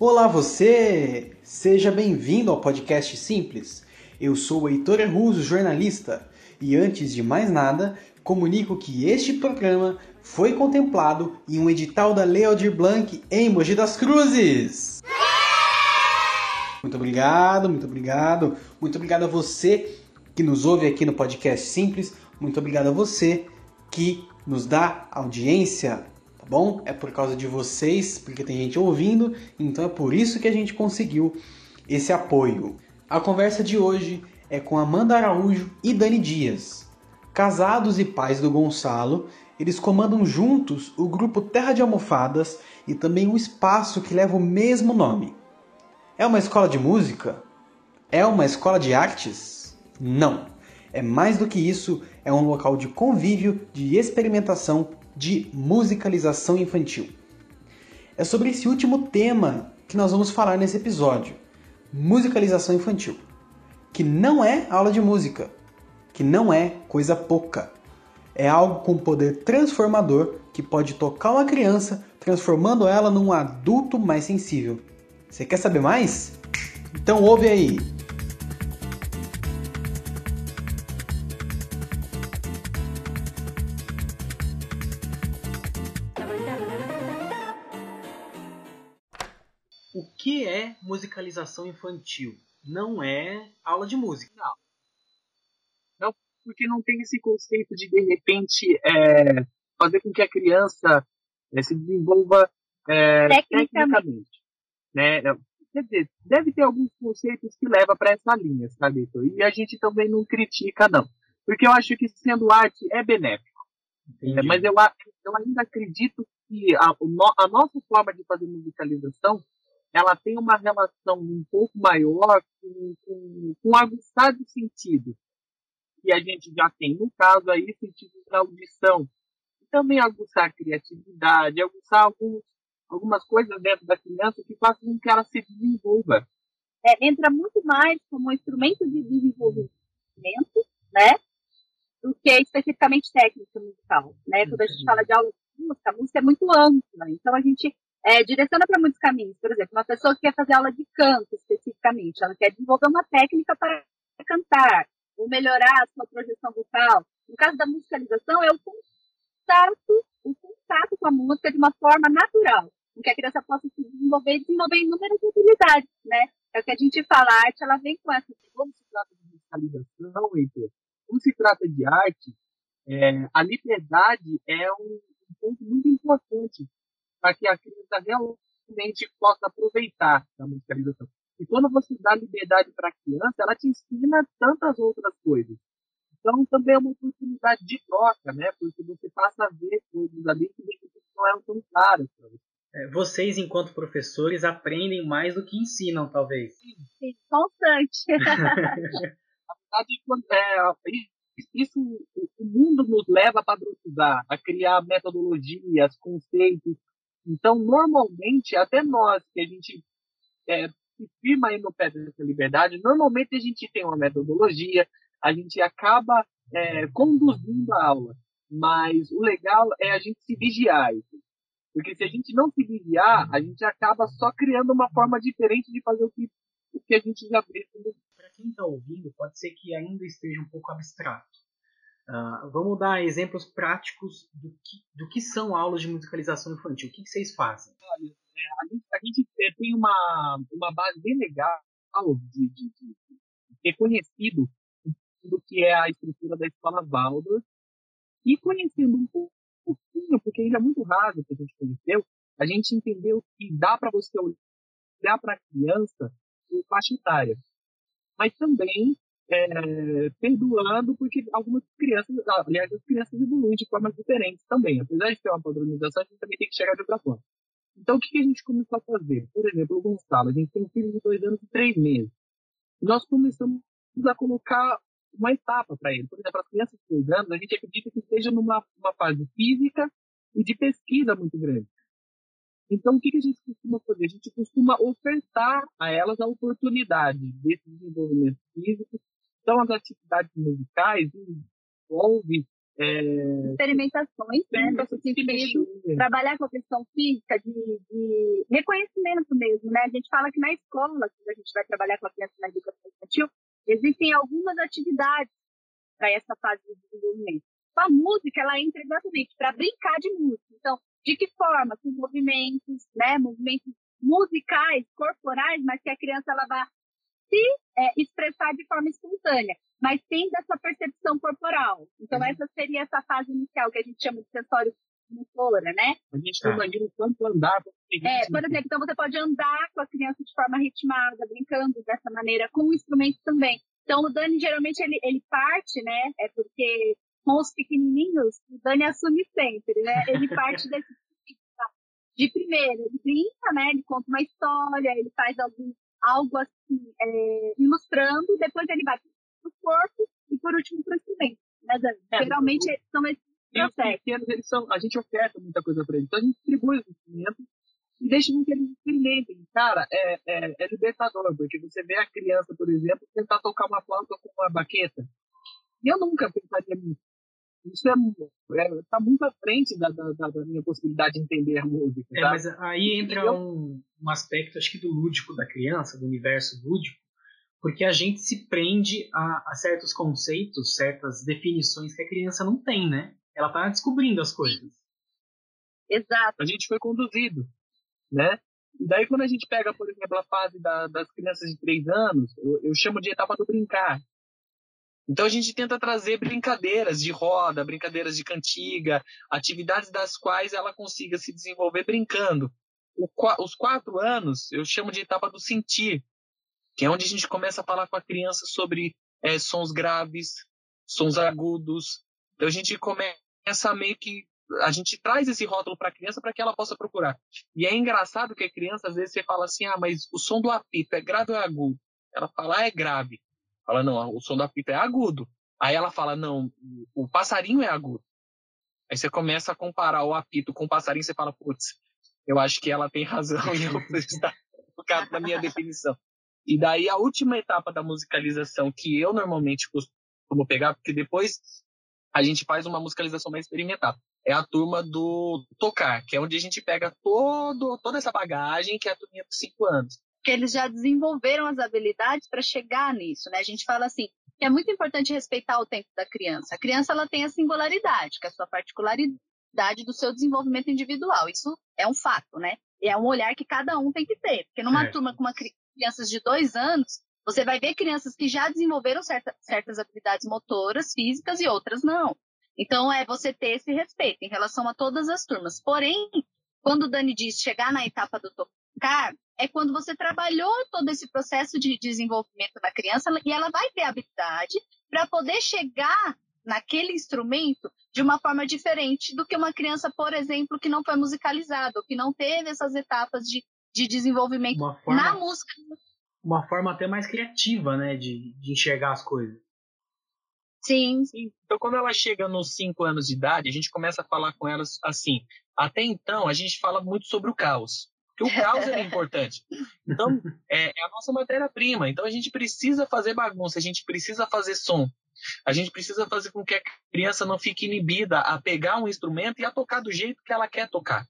Olá você! Seja bem-vindo ao podcast Simples. Eu sou o Heitor Russo, jornalista, e antes de mais nada, comunico que este programa foi contemplado em um edital da Lei Aldir Blanc em Mogi das Cruzes. Muito obrigado, muito obrigado. Muito obrigado a você que nos ouve aqui no podcast Simples. Muito obrigado a você que nos dá audiência bom? É por causa de vocês, porque tem gente ouvindo, então é por isso que a gente conseguiu esse apoio. A conversa de hoje é com Amanda Araújo e Dani Dias. Casados e pais do Gonçalo, eles comandam juntos o grupo Terra de Almofadas e também o espaço que leva o mesmo nome. É uma escola de música? É uma escola de artes? Não. É mais do que isso, é um local de convívio, de experimentação de musicalização infantil. É sobre esse último tema que nós vamos falar nesse episódio: musicalização infantil, que não é aula de música, que não é coisa pouca. É algo com poder transformador que pode tocar uma criança, transformando ela num adulto mais sensível. Você quer saber mais? Então ouve aí! que é musicalização infantil? Não é aula de música. Não. Porque não tem esse conceito de, de repente, é, fazer com que a criança é, se desenvolva é, tecnicamente. tecnicamente né? Quer dizer, deve ter alguns conceitos que levam para essa linha, sabe? E a gente também não critica, não. Porque eu acho que sendo arte é benéfico. É, mas eu, eu ainda acredito que a, a nossa forma de fazer musicalização ela tem uma relação um pouco maior com, com, com aguçar de sentido. E a gente já tem, no caso aí, sentido da audição. E também aguçar a criatividade, aguçar alguns, algumas coisas dentro da criança que façam com que ela se desenvolva. É, entra muito mais como um instrumento de desenvolvimento, né? Do que especificamente técnica musical, né? Quando a gente fala de aula de música, a música é muito ampla. Então a gente é, direciona para muitos caminhos. Por exemplo, uma pessoa que quer fazer aula de canto especificamente, ela quer desenvolver uma técnica para cantar, ou melhorar a sua projeção vocal. No caso da musicalização, é o contato, o contato com a música de uma forma natural, em que a criança possa se desenvolver e desenvolver inúmeras habilidades, né? É o que a gente fala, a arte, ela vem com essa. Como se trata de musicalização, Heitor, como se trata de arte, é, a liberdade é um, um ponto muito importante para que a criança realmente possa aproveitar a musicalização. E quando você dá liberdade para a criança, ela te ensina tantas outras coisas. Então, também é uma oportunidade de troca, né? Porque você passa a ver coisas ali que não eram tão claras para você. É, vocês, enquanto professores, aprendem mais do que ensinam, talvez. Sim, sim constante. Na verdade, é, isso, o mundo nos leva a padronizar, a criar metodologias, conceitos, então, normalmente, até nós que a gente é, se firma aí no pé dessa liberdade, normalmente a gente tem uma metodologia, a gente acaba é, conduzindo a aula. Mas o legal é a gente se vigiar. Porque se a gente não se vigiar, a gente acaba só criando uma forma diferente de fazer o que, o que a gente já fez. Para quem está ouvindo, pode ser que ainda esteja um pouco abstrato. Uh, vamos dar exemplos práticos do que, do que são aulas de musicalização infantil. O que, que vocês fazem? Olha, a, gente, a gente é, tem uma, uma base bem legal de, de, de, ter conhecido do que é a estrutura da escola Waldorf e conhecendo um pouquinho, porque ainda é muito raro que a gente conheceu, a gente entendeu que dá para você olhar para a criança por faixa etária. Mas também é, perdoando, porque algumas crianças, aliás, as crianças evoluem de formas diferentes também. Apesar de ter uma padronização, a gente também tem que chegar de outra forma. Então, o que, a gente começou a fazer? Por exemplo, o Gonçalo, a gente tem um filho de dois anos e três meses. Nós começamos a colocar uma etapa para ele. Por exemplo, as crianças de dois anos, a gente acredita que esteja numa uma fase física e de pesquisa muito grande. Então, o que a gente costuma fazer? A gente costuma ofertar a elas a oportunidade desse desenvolvimento físico. Então, as atividades musicais envolvem é... experimentações, né, sentido, trabalhar com a questão física, de, de, reconhecimento mesmo, né? A gente fala que na escola, quando a gente vai trabalhar com a criança na educação infantil, existem algumas atividades para essa fase de desenvolvimento. A música, ela entra exatamente para brincar de música. Então, de que forma? Com movimentos, né? Movimentos musicais, corporais, mas que a criança ela vai se é, expressar de forma espontânea, mas tem dessa percepção corporal. Então, uhum. essa seria essa fase inicial que a gente chama de sensório motora, né? A gente não imagina quanto andar. É, por exemplo, então você pode andar com a criança de forma ritmada, brincando dessa maneira, com o instrumento também. Então, o Dani, geralmente, ele, ele parte, né? É porque com os pequenininhos, o Dani assume sempre, né? Ele parte desse de primeiro, ele brinca, né? Ele conta uma história, ele faz algum, algo assim, é, ilustrando, depois ele vai para o corpo e por último para o instrumento. Né, Dani? É, Geralmente o, são esses processos. Pequenos, eles são, a gente oferta muita coisa para eles, então a gente distribui os instrumentos e deixa com que eles experimentem. Cara, é, é, é libertador, porque você vê a criança, por exemplo, tentar tocar uma flauta com uma baqueta. E eu nunca pensaria nisso. Isso é, é, tá muito à frente da, da, da, minha possibilidade de entender a música. É, mas aí entra eu... um, um aspecto, acho que do lúdico da criança, do universo lúdico, porque a gente se prende a, a, certos conceitos, certas definições que a criança não tem, né? Ela tá descobrindo as coisas. Exato. A gente foi conduzido né? E daí quando a gente pega, por exemplo, a fase da, das crianças de três anos, eu, eu chamo de etapa do brincar. Então a gente tenta trazer brincadeiras de roda, brincadeiras de cantiga, atividades das quais ela consiga se desenvolver brincando. O, os quatro anos eu chamo de etapa do sentir, que é onde a gente começa a falar com a criança sobre é, sons graves, sons agudos. Então a gente começa a meio que a gente traz esse rótulo para a criança para que ela possa procurar. E é engraçado que a criança, às vezes, você fala assim, ah, mas o som do apito é grave ou é agudo? Ela fala, ah, é grave. Fala, não, o som do apito é agudo. Aí ela fala, não, o passarinho é agudo. Aí você começa a comparar o apito com o passarinho, você fala, putz, eu acho que ela tem razão e eu estar focado na minha definição. E daí a última etapa da musicalização que eu normalmente costumo pegar, porque depois a gente faz uma musicalização mais experimental é a turma do tocar, que é onde a gente pega todo, toda essa bagagem que é a turminha dos cinco anos. Que eles já desenvolveram as habilidades para chegar nisso, né? A gente fala assim, que é muito importante respeitar o tempo da criança. A criança ela tem a singularidade, que é a sua particularidade do seu desenvolvimento individual. Isso é um fato, né? É um olhar que cada um tem que ter. Porque numa é. turma com uma crianças de dois anos, você vai ver crianças que já desenvolveram certa, certas habilidades motoras, físicas e outras não. Então, é você ter esse respeito em relação a todas as turmas. Porém, quando o Dani diz chegar na etapa do tocar, é quando você trabalhou todo esse processo de desenvolvimento da criança e ela vai ter habilidade para poder chegar naquele instrumento de uma forma diferente do que uma criança, por exemplo, que não foi musicalizada, ou que não teve essas etapas de, de desenvolvimento forma, na música. Uma forma até mais criativa, né, de, de enxergar as coisas. Sim. Sim. Então, quando ela chega nos 5 anos de idade, a gente começa a falar com elas assim. Até então, a gente fala muito sobre o caos. Porque o caos é importante. Então, é, é a nossa matéria-prima. Então, a gente precisa fazer bagunça, a gente precisa fazer som. A gente precisa fazer com que a criança não fique inibida a pegar um instrumento e a tocar do jeito que ela quer tocar.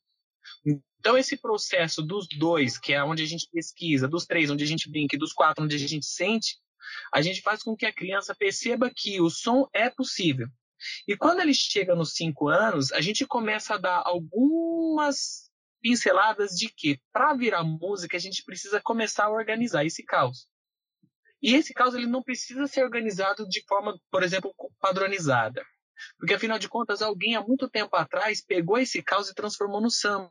Então, esse processo dos dois, que é onde a gente pesquisa, dos três, onde a gente brinca, e dos quatro, onde a gente sente, a gente faz com que a criança perceba que o som é possível. E quando ele chega nos cinco anos, a gente começa a dar algumas pinceladas de que para virar música a gente precisa começar a organizar esse caos. E esse caos ele não precisa ser organizado de forma, por exemplo, padronizada. Porque afinal de contas, alguém há muito tempo atrás pegou esse caos e transformou no samba.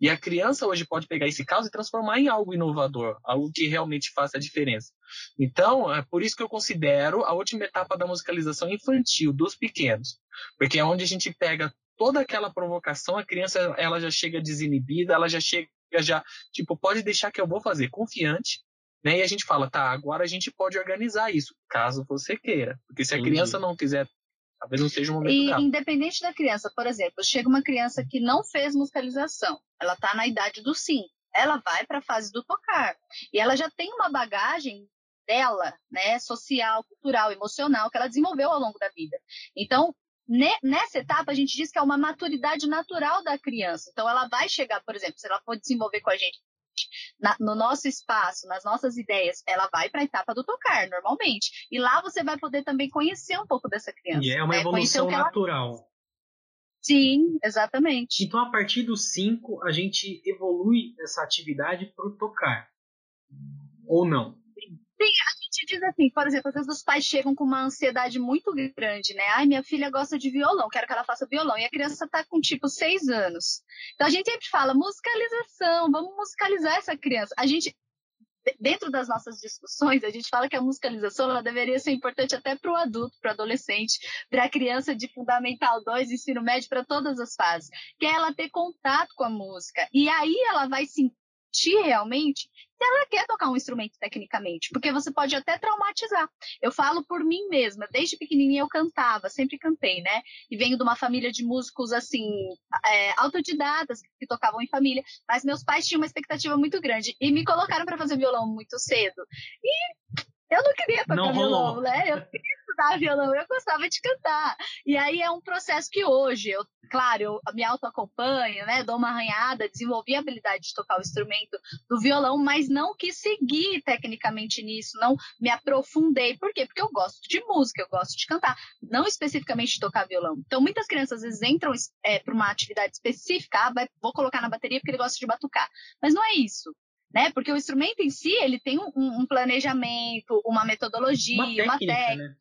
E a criança hoje pode pegar esse caso e transformar em algo inovador, algo que realmente faça a diferença. Então, é por isso que eu considero a última etapa da musicalização infantil, dos pequenos. Porque é onde a gente pega toda aquela provocação, a criança ela já chega desinibida, ela já chega já, tipo, pode deixar que eu vou fazer, confiante, né? E a gente fala, tá, agora a gente pode organizar isso, caso você queira. Porque se a criança não quiser Talvez não seja o momento E dela. independente da criança, por exemplo, chega uma criança que não fez musicalização, ela está na idade do sim, ela vai para a fase do tocar. E ela já tem uma bagagem dela, né, social, cultural, emocional, que ela desenvolveu ao longo da vida. Então, nessa etapa, a gente diz que é uma maturidade natural da criança. Então, ela vai chegar, por exemplo, se ela for desenvolver com a gente na, no nosso espaço, nas nossas ideias, ela vai para a etapa do tocar, normalmente. E lá você vai poder também conhecer um pouco dessa criança. E é uma né? evolução natural. Ela... Sim, exatamente. Então, a partir dos cinco, a gente evolui essa atividade para o tocar. Ou não? Sim, gente diz assim, por exemplo, às vezes os pais chegam com uma ansiedade muito grande, né? Ai, minha filha gosta de violão, quero que ela faça violão. E a criança está com tipo seis anos. Então a gente sempre fala musicalização, vamos musicalizar essa criança. A gente, dentro das nossas discussões, a gente fala que a musicalização ela deveria ser importante até para o adulto, para o adolescente, para a criança de Fundamental 2, ensino médio, para todas as fases. Que é ela ter contato com a música. E aí ela vai sentir realmente se ela quer tocar um instrumento tecnicamente, porque você pode até traumatizar. Eu falo por mim mesma, desde pequenininha eu cantava, sempre cantei, né? E venho de uma família de músicos, assim, é, autodidatas, que tocavam em família, mas meus pais tinham uma expectativa muito grande e me colocaram para fazer violão muito cedo. E eu não queria tocar não violão, né? Eu queria estudar violão, eu gostava de cantar. E aí é um processo que hoje, eu, claro, eu me auto-acompanho, né? Dou uma arranhada, desenvolvi a habilidade de tocar o instrumento do violão, mas não quis seguir tecnicamente nisso, não me aprofundei. Por quê? Porque eu gosto de música, eu gosto de cantar, não especificamente de tocar violão. Então, muitas crianças às vezes entram é, para uma atividade específica, ah, vai, vou colocar na bateria porque ele gosta de batucar. Mas não é isso né? Porque o instrumento em si, ele tem um, um planejamento, uma metodologia, uma técnica, uma técnica né?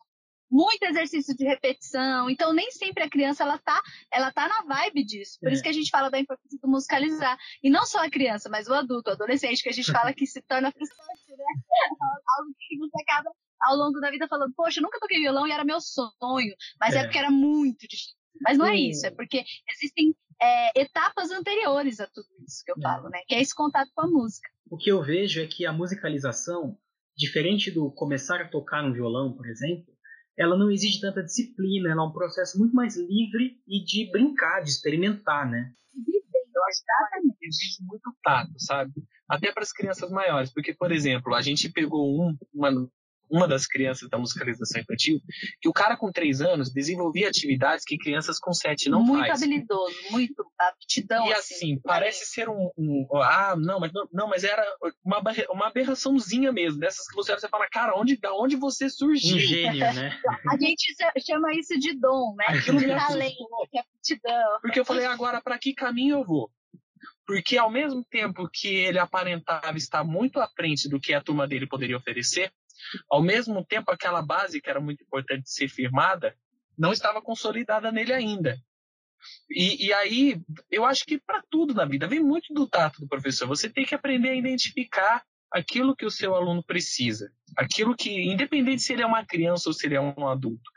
muito exercício de repetição. Então, nem sempre a criança ela tá, ela tá na vibe disso. Por é. isso que a gente fala da importância do musicalizar. E não só a criança, mas o adulto, o adolescente, que a gente fala que se torna frustrante, né? Algo que você acaba ao longo da vida falando, poxa, eu nunca toquei violão e era meu sonho, mas é, é porque era muito difícil. Mas não é isso, é porque existem é, etapas anteriores a tudo isso que eu é. falo, né? Que é esse contato com a música. O que eu vejo é que a musicalização, diferente do começar a tocar um violão, por exemplo, ela não exige tanta disciplina, ela é um processo muito mais livre e de brincar, de experimentar, né? Eu acho que exige muito tato, sabe? Até para as crianças maiores, porque, por exemplo, a gente pegou um, uma, uma das crianças da musicalização infantil, que o cara com três anos desenvolvia atividades que crianças com sete não muito faz. Muito habilidoso, muito aptidão. E assim, assim parece ser um, um, ah, não, mas não, mas era uma, uma aberraçãozinha mesmo, dessas que você, você fala, cara, onde, da onde você surgiu? Um gênio, né? A gente chama isso de dom, né? De talento, que é aptidão. Porque eu falei, agora, para que caminho eu vou? Porque ao mesmo tempo que ele aparentava estar muito à frente do que a turma dele poderia oferecer, ao mesmo tempo, aquela base que era muito importante ser firmada não estava consolidada nele ainda. E, e aí, eu acho que para tudo na vida, vem muito do tato do professor. Você tem que aprender a identificar aquilo que o seu aluno precisa. Aquilo que, independente se ele é uma criança ou se ele é um adulto.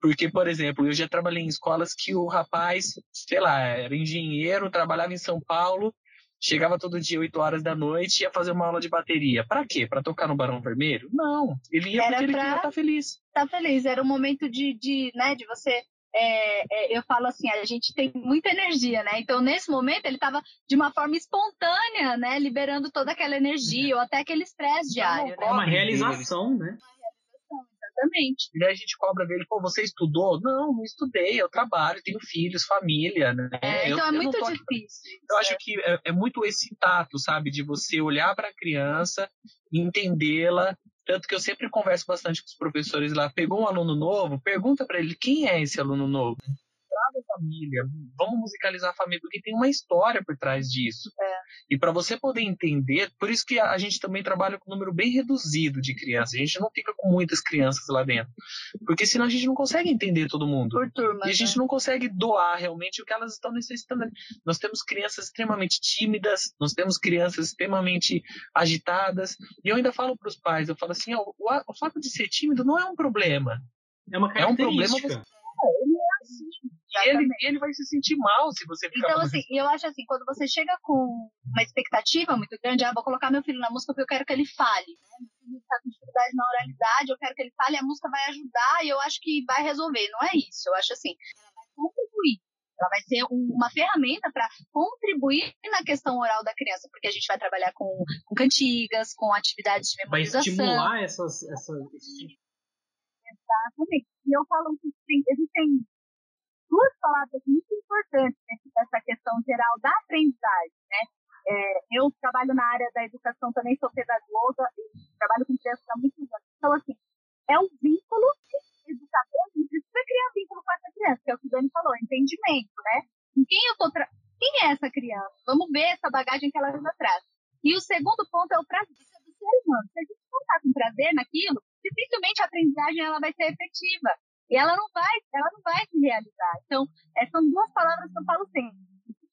Porque, por exemplo, eu já trabalhei em escolas que o rapaz, sei lá, era engenheiro, trabalhava em São Paulo chegava todo dia 8 horas da noite e ia fazer uma aula de bateria. Para quê? Para tocar no Barão Vermelho? Não, ele ia Era porque ele queria estar tá feliz. Tá feliz, era um momento de, de, né, de você é, é, eu falo assim, a gente tem muita energia, né? Então, nesse momento, ele estava de uma forma espontânea, né? Liberando toda aquela energia, ou até aquele estresse diário. Né? É uma realização, né? Exatamente. E aí a gente cobra dele, pô, você estudou? Não, não estudei, eu trabalho, tenho filhos, família, né? É, então eu, é muito difícil. Eu acho que é, é, muito esse tato, sabe? De você olhar para a criança, entendê-la. Tanto que eu sempre converso bastante com os professores lá. Pegou um aluno novo, pergunta para ele quem é esse aluno novo a família, vamos musicalizar a família, porque tem uma história por trás disso. É. E para você poder entender, por isso que a gente também trabalha com um número bem reduzido de crianças. A gente não fica com muitas crianças lá dentro. Porque senão a gente não consegue entender todo mundo. Por turma, e a gente né? não consegue doar realmente o que elas estão necessitando. Nós temos crianças extremamente tímidas, nós temos crianças extremamente agitadas. E eu ainda falo para os pais, eu falo assim, ó, o, o, fato de ser tímido não é um problema. É uma característica. É um problema. Você... É, ele é assim. Ele, ele vai se sentir mal se você ficar Então, assim, eu acho assim, quando você chega com uma expectativa muito grande, ah, vou colocar meu filho na música porque eu quero que ele fale. Né? Meu filho está com dificuldade na oralidade, eu quero que ele fale, a música vai ajudar e eu acho que vai resolver. Não é isso. Eu acho assim, ela vai contribuir. Ela vai ser um, uma ferramenta para contribuir na questão oral da criança, porque a gente vai trabalhar com, com cantigas, com atividades de memorização. Vai estimular essas, essas, Exatamente. E eu falo que tem, existem duas palavras muito importantes nessa questão geral da aprendizagem, né? É, eu trabalho na área da educação também, sou pedagoga e trabalho com crianças há muitos anos. Então, assim, é um vínculo educador, a gente precisa criar vínculo com essa criança, que é o que o Dani falou, entendimento, né? Com quem eu tô tra... Quem é essa criança? Vamos ver essa bagagem que ela já traz. E o segundo ponto é o prazer do ser humano. Se a gente não está com prazer naquilo, dificilmente a aprendizagem ela vai ser efetiva. E ela não vai, ela não vai se realizar. Então, é, são duas palavras que eu falo sempre.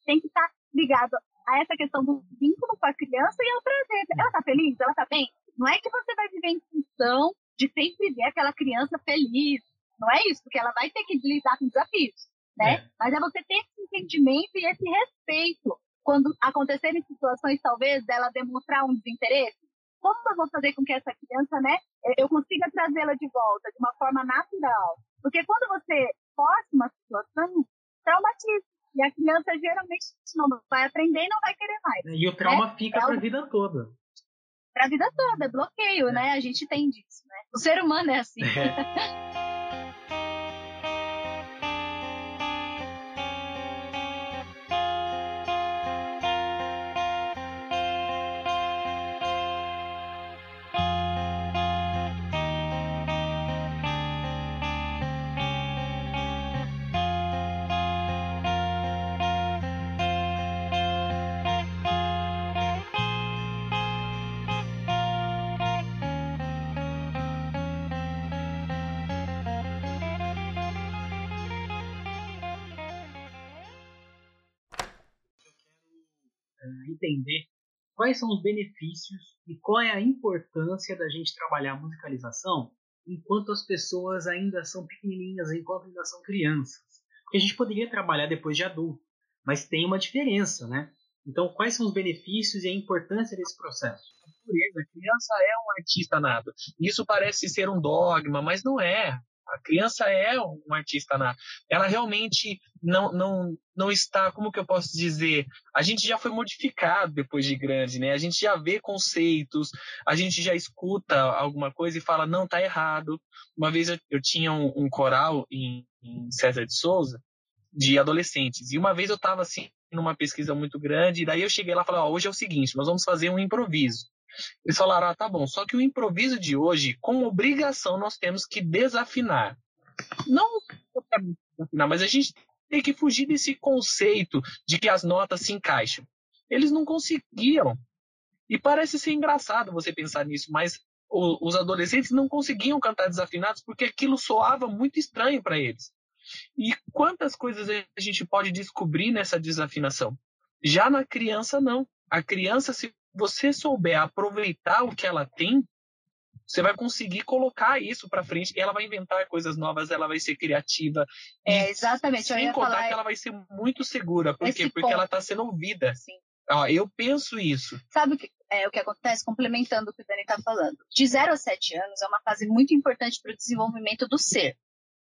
Tem que estar ligado a essa questão do vínculo com a criança e ao prazer. Ela está feliz? Ela está bem? Não é que você vai viver em função de sempre ver aquela criança feliz. Não é isso, porque ela vai ter que lidar com desafios, né? É. Mas é você ter esse entendimento e esse respeito quando acontecerem situações, talvez, dela demonstrar um desinteresse. Como eu vou fazer com que essa criança, né, eu consiga trazê-la de volta de uma forma natural? Porque quando você força uma situação, traumatiza. E a criança geralmente não vai aprender e não vai querer mais. E o trauma né? fica é para a vida toda. Para a vida toda, é bloqueio, é. né? A gente tem disso, né? O ser humano é assim. É. entender quais são os benefícios e qual é a importância da gente trabalhar a musicalização enquanto as pessoas ainda são pequenininhas, enquanto ainda são crianças. Porque a gente poderia trabalhar depois de adulto, mas tem uma diferença, né? Então, quais são os benefícios e a importância desse processo? A criança é um artista nato. Isso parece ser um dogma, mas não é. A criança é um artista nato. Ela realmente não, não, não está, como que eu posso dizer? A gente já foi modificado depois de grande, né? A gente já vê conceitos, a gente já escuta alguma coisa e fala, não, tá errado. Uma vez eu, eu tinha um, um coral em, em César de Souza, de adolescentes. E uma vez eu estava assim numa pesquisa muito grande, e daí eu cheguei lá e falei, hoje é o seguinte, nós vamos fazer um improviso. Eles falaram, ah, tá bom, só que o improviso de hoje, com obrigação, nós temos que desafinar. Não desafinar, mas a gente tem que fugir desse conceito de que as notas se encaixam. Eles não conseguiam. E parece ser engraçado você pensar nisso, mas o, os adolescentes não conseguiam cantar desafinados porque aquilo soava muito estranho para eles. E quantas coisas a gente pode descobrir nessa desafinação? Já na criança, não. A criança, se você souber aproveitar o que ela tem, você vai conseguir colocar isso para frente e ela vai inventar coisas novas, ela vai ser criativa. É, exatamente. Sem contar falar... que ela vai ser muito segura. Por quê? Porque ponto. ela está sendo ouvida. Sim. Ó, eu penso isso. Sabe o que, é, o que acontece? Complementando o que o Dani está falando. De 0 a 7 anos é uma fase muito importante para o desenvolvimento do ser.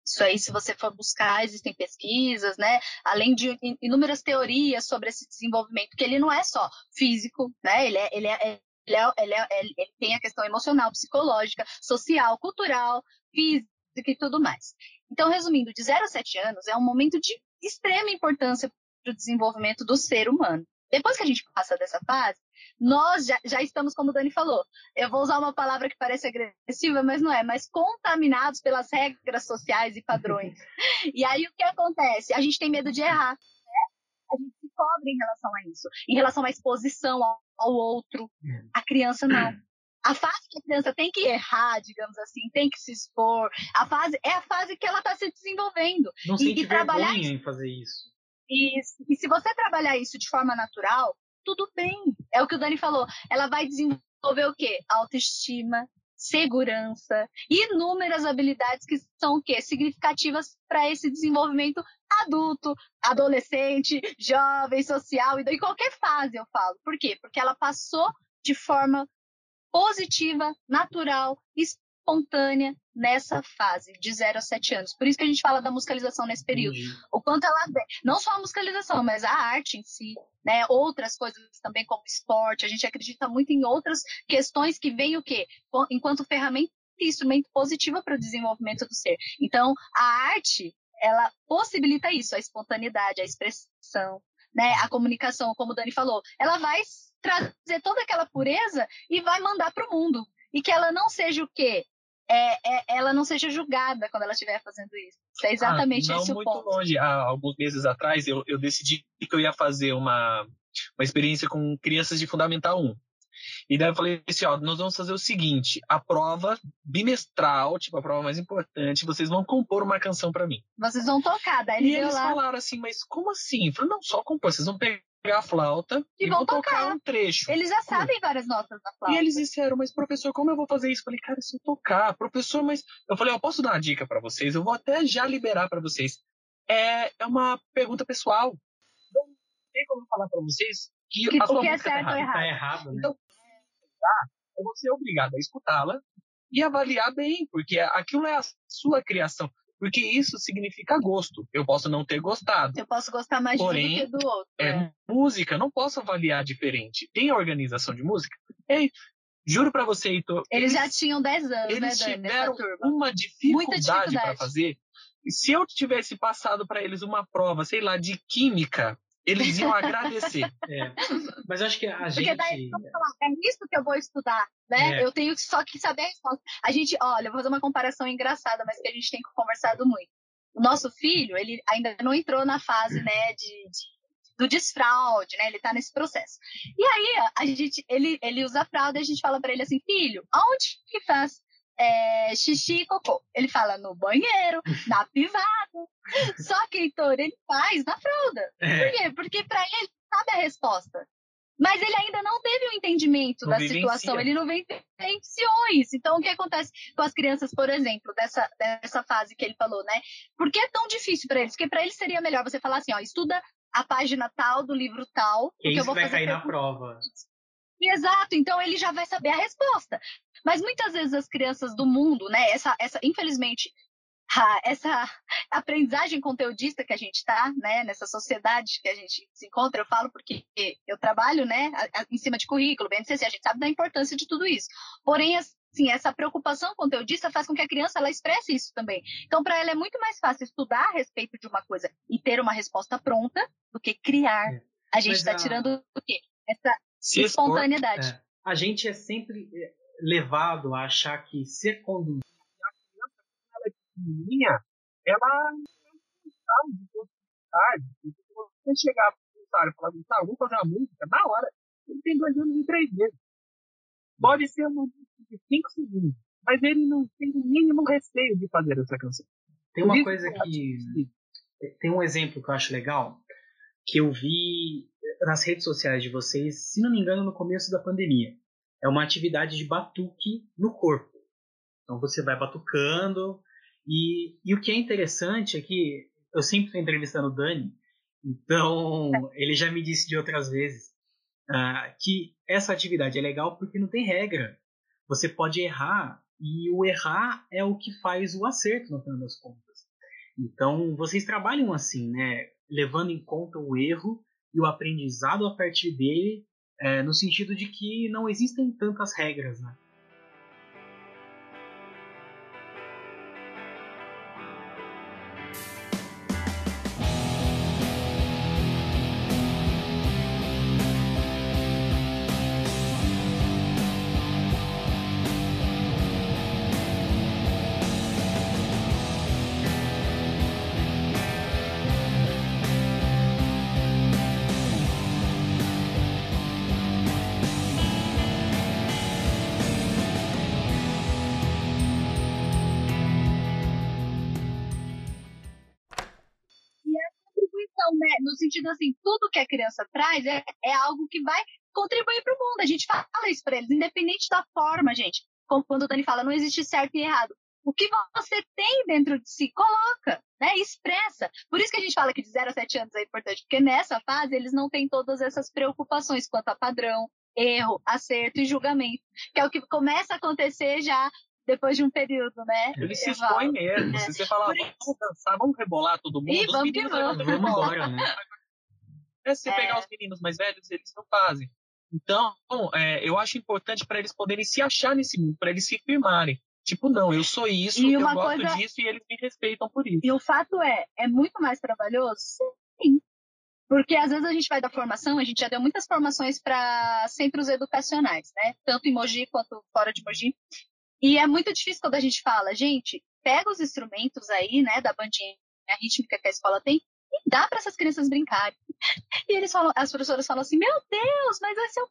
Isso aí, se você for buscar, existem pesquisas, né? Além de inúmeras teorias sobre esse desenvolvimento, que ele não é só físico, né? Ele, é, ele, é, ele, é, ele, é, ele tem a questão emocional, psicológica, social, cultural, física e tudo mais. Então, resumindo, de 0 a 7 anos é um momento de extrema importância para o desenvolvimento do ser humano. Depois que a gente passa dessa fase, nós já, já, estamos, como o Dani falou, eu vou usar uma palavra que parece agressiva, mas não é, mas contaminados pelas regras sociais e padrões. e aí o que acontece? A gente tem medo de errar. Né? A gente se cobre em relação a isso, em relação à exposição ao, ao outro. A criança não. A fase que a criança tem que errar, digamos assim, tem que se expor, a fase é a fase que ela está se desenvolvendo. Não e, sente e trabalhar em fazer isso. E, e se você trabalhar isso de forma natural, tudo bem. É o que o Dani falou. Ela vai desenvolver o quê? Autoestima, segurança e inúmeras habilidades que são o quê? Significativas para esse desenvolvimento adulto, adolescente, jovem, social, em qualquer fase eu falo. Por quê? Porque ela passou de forma positiva, natural, espontânea nessa fase de 0 a 7 anos. Por isso que a gente fala da musicalização nesse período. O quanto ela não só a musicalização, mas a arte em si, né? Outras coisas também como esporte, a gente acredita muito em outras questões que vêm o quê? Enquanto ferramenta e instrumento positiva para o desenvolvimento do ser. Então, a arte, ela possibilita isso, a espontaneidade, a expressão, né? A comunicação, como o Dani falou, ela vai trazer toda aquela pureza e vai mandar para o mundo. E que ela não seja o quê? É, é, ela não seja julgada quando ela estiver fazendo isso. isso é exatamente ah, não esse muito o ponto. longe. Há alguns meses atrás, eu, eu decidi que eu ia fazer uma, uma experiência com crianças de Fundamental 1. E daí eu falei assim, ó, nós vamos fazer o seguinte, a prova bimestral, tipo, a prova mais importante, vocês vão compor uma canção para mim. Vocês vão tocar, daí E eles lá... falaram assim, mas como assim? Eu falei, não, só compor, vocês vão pegar a flauta e, e vão, tocar. tocar. um trecho. Eles já sabem várias notas da flauta. E eles disseram, mas professor, como eu vou fazer isso? Eu falei, cara, se eu tocar, professor, mas eu falei, eu posso dar uma dica para vocês, eu vou até já liberar para vocês. É, é uma pergunta pessoal. Não tem como falar para vocês que, que a sua que é música certo tá errado. Tá errado né? Então, eu vou ser obrigado a escutá-la e avaliar bem, porque aquilo é a sua criação. Porque isso significa gosto. Eu posso não ter gostado. Eu posso gostar mais Porém, de um do que do outro. É, é música, não posso avaliar diferente. Tem organização de música? Ei, juro para você, Heitor. Eles, eles, já tinham 10 anos, eles né, Dani, tiveram uma dificuldade para fazer. Se eu tivesse passado para eles uma prova, sei lá, de química, eles iam agradecer. É. Mas acho que a Porque gente. Porque daí, falar, é isso que eu vou estudar, né? É. Eu tenho só que saber a resposta. A gente, olha, vou fazer uma comparação engraçada, mas que a gente tem conversado muito. O nosso filho, ele ainda não entrou na fase, né, de, de do desfraude, né? Ele tá nesse processo. E aí, a gente, ele, ele usa fralda e a gente fala para ele assim, filho, aonde que faz é, xixi e cocô. Ele fala no banheiro, na privada. Só que, Heitor, ele faz na fralda. É. Por quê? Porque para ele sabe a resposta. Mas ele ainda não teve o um entendimento não da vivencia. situação, ele não vivenciou isso. Então, o que acontece com as crianças, por exemplo, dessa, dessa fase que ele falou, né? Por que é tão difícil para eles? Porque para eles seria melhor você falar assim, ó, estuda a página tal do livro tal. Que isso eu vou vai fazer cair na prova. Exato, então ele já vai saber a resposta. Mas muitas vezes as crianças do mundo, né, essa, essa infelizmente, essa aprendizagem conteudista que a gente está, né, nessa sociedade que a gente se encontra, eu falo porque eu trabalho, né, em cima de currículo, BNCC, a gente sabe da importância de tudo isso. Porém, assim, essa preocupação conteudista faz com que a criança ela expresse isso também. Então, para ela é muito mais fácil estudar a respeito de uma coisa e ter uma resposta pronta do que criar. É. A gente está a... tirando o quê? Essa se espontaneidade. É. A gente é sempre é, levado a achar que ser conduzido. A criança, quando ela é pequenininha, ela não de possibilidade. Se você chegar para o e falar, Gustavo, vamos fazer uma música, na hora, ele tem dois anos e três meses. Pode ser uma música de cinco segundos, mas ele não tem o mínimo receio de fazer essa canção. Tem uma coisa que. Tem um exemplo que eu acho legal, que eu vi nas redes sociais de vocês, se não me engano, no começo da pandemia. É uma atividade de batuque no corpo. Então você vai batucando. E, e o que é interessante é que eu sempre estou entrevistando o Dani, então ele já me disse de outras vezes uh, que essa atividade é legal porque não tem regra. Você pode errar e o errar é o que faz o acerto no final das contas. Então vocês trabalham assim, né? Levando em conta o erro e o aprendizado a partir dele, é, no sentido de que não existem tantas regras, né? No sentido assim, tudo que a criança traz é, é algo que vai contribuir para o mundo. A gente fala isso para eles, independente da forma, gente. Como quando o Dani fala, não existe certo e errado. O que você tem dentro de si, coloca, né? Expressa. Por isso que a gente fala que de 0 a 7 anos é importante, porque nessa fase eles não têm todas essas preocupações quanto a padrão, erro, acerto e julgamento, que é o que começa a acontecer já depois de um período, né? Ele se expõe mesmo. É. Se você falar, vamos dançar, vamos rebolar todo mundo, e vamos que vamos. Vamos embora, né? É, se você é. pegar os meninos mais velhos, eles não fazem. Então, é, eu acho importante para eles poderem se achar nesse mundo, para eles se firmarem. Tipo, não, eu sou isso, eu gosto coisa... disso e eles me respeitam por isso. E o fato é, é muito mais trabalhoso? Sim. Porque às vezes a gente vai da formação, a gente já deu muitas formações para centros educacionais, né? Tanto em Mogi quanto fora de Mogi. E é muito difícil quando a gente fala, gente, pega os instrumentos aí, né, da bandinha rítmica que a escola tem e dá para essas crianças brincarem. E eles falam, as professoras falam assim: Meu Deus, mas vai ser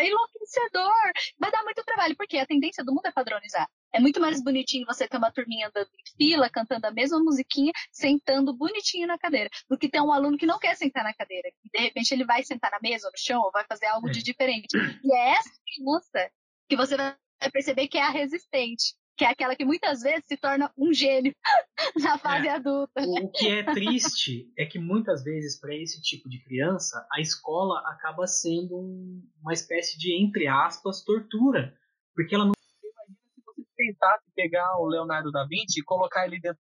enlouquecedor, vai dar muito trabalho, porque a tendência do mundo é padronizar. É muito mais bonitinho você ter uma turminha andando em fila, cantando a mesma musiquinha, sentando bonitinho na cadeira, do que ter um aluno que não quer sentar na cadeira. E de repente ele vai sentar na mesa ou no chão, ou vai fazer algo de diferente. E é essa criança que você vai perceber que é a resistente que é aquela que muitas vezes se torna um gênio na fase é. adulta. Né? O que é triste é que muitas vezes, para esse tipo de criança, a escola acaba sendo um, uma espécie de, entre aspas, tortura. Porque ela não. Imagina se você tentasse pegar o Leonardo da Vinci e colocar ele dentro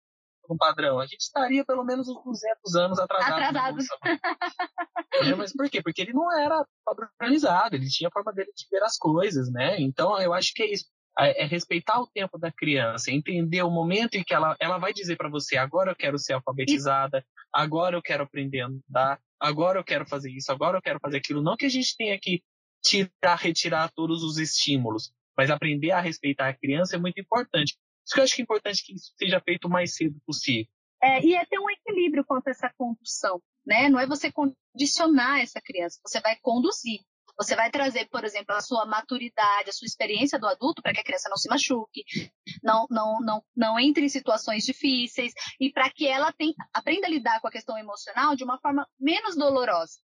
um padrão. A gente estaria pelo menos uns 200 anos atrasado. Atrasado. é, mas por quê? Porque ele não era padronizado, ele tinha a forma dele de ver as coisas, né? Então eu acho que é isso é respeitar o tempo da criança, entender o momento em que ela, ela vai dizer para você: agora eu quero ser alfabetizada, agora eu quero aprender a andar, agora eu quero fazer isso, agora eu quero fazer aquilo. Não que a gente tenha que tirar, retirar todos os estímulos, mas aprender a respeitar a criança é muito importante. Isso que eu acho que é importante que isso seja feito o mais cedo possível. É, e é ter um equilíbrio quanto a essa condução, né? Não é você condicionar essa criança, você vai conduzir. Você vai trazer, por exemplo, a sua maturidade, a sua experiência do adulto para que a criança não se machuque, não, não, não, não entre em situações difíceis e para que ela tenha, aprenda a lidar com a questão emocional de uma forma menos dolorosa.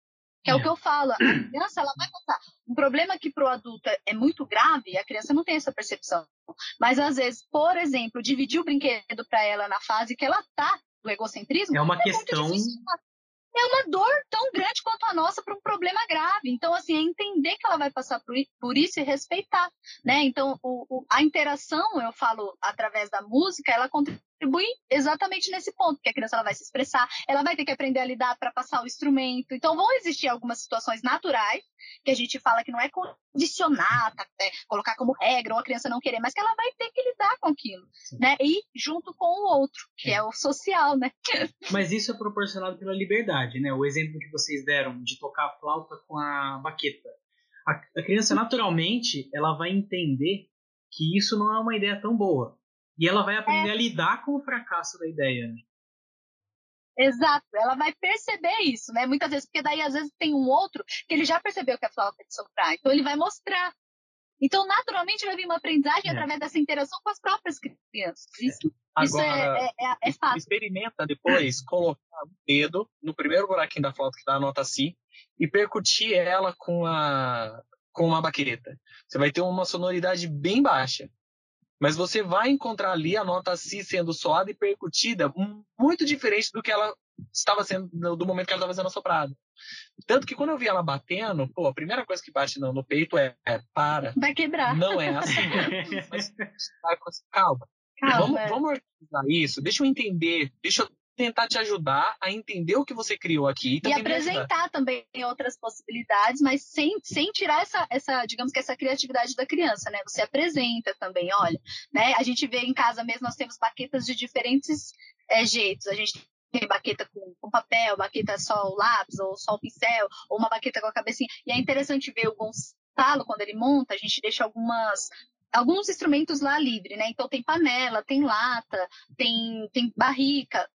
Que é, é, o que eu falo. A criança ela vai passar. Um problema que para o adulto é, é, muito grave, a criança não tem essa percepção. Mas às vezes, por exemplo, dividir o brinquedo para ela na fase que ela está do egocentrismo é uma é questão é uma dor tão grande quanto a nossa para um problema grave. Então, assim, é entender que ela vai passar por isso e respeitar, né? Então, o, o, a interação, eu falo, através da música, ela contribui exatamente nesse ponto, que a criança ela vai se expressar, ela vai ter que aprender a lidar para passar o instrumento. Então, vão existir algumas situações naturais que a gente fala que não é condicionar, tá, é, colocar como regra ou a criança não querer, mas que ela vai ter que lidar com aquilo, né? E junto com o outro, que é o social, né? Mas isso é proporcionado pela liberdade, né? O exemplo que vocês deram de tocar a flauta com a baqueta. A, a criança naturalmente ela vai entender que isso não é uma ideia tão boa. E ela vai aprender é. a lidar com o fracasso da ideia. Né? Exato, ela vai perceber isso, né? Muitas vezes, porque daí às vezes tem um outro que ele já percebeu que a flauta é de soprar, então ele vai mostrar. Então, naturalmente, vai vir uma aprendizagem é. através dessa interação com as próprias crianças. Isso, Agora, isso é, é, é, é fácil. Experimenta depois colocar o dedo no primeiro buraquinho da flauta que dá a nota Si e percutir ela com a com uma baqueta. Você vai ter uma sonoridade bem baixa. Mas você vai encontrar ali a nota Si sendo soada e percutida muito diferente do que ela estava sendo do momento que ela estava sendo assoprada. Tanto que quando eu vi ela batendo, pô, a primeira coisa que bate no, no peito é, é, para. Vai quebrar. Não é assim. Né? Mas, calma. Calma. Vamos, é. vamos organizar isso. Deixa eu entender. Deixa eu tentar te ajudar a entender o que você criou aqui. E, e apresentar também outras possibilidades, mas sem, sem tirar essa, essa, digamos que essa criatividade da criança, né? Você apresenta também, olha, né? A gente vê em casa mesmo, nós temos baquetas de diferentes é, jeitos. A gente tem baqueta com, com, papel, baqueta só o lápis, ou só o pincel, ou uma baqueta com a cabecinha. E é interessante ver o Gonçalo, quando ele monta, a gente deixa algumas alguns instrumentos lá livre, né? Então tem panela, tem lata, tem, tem barrica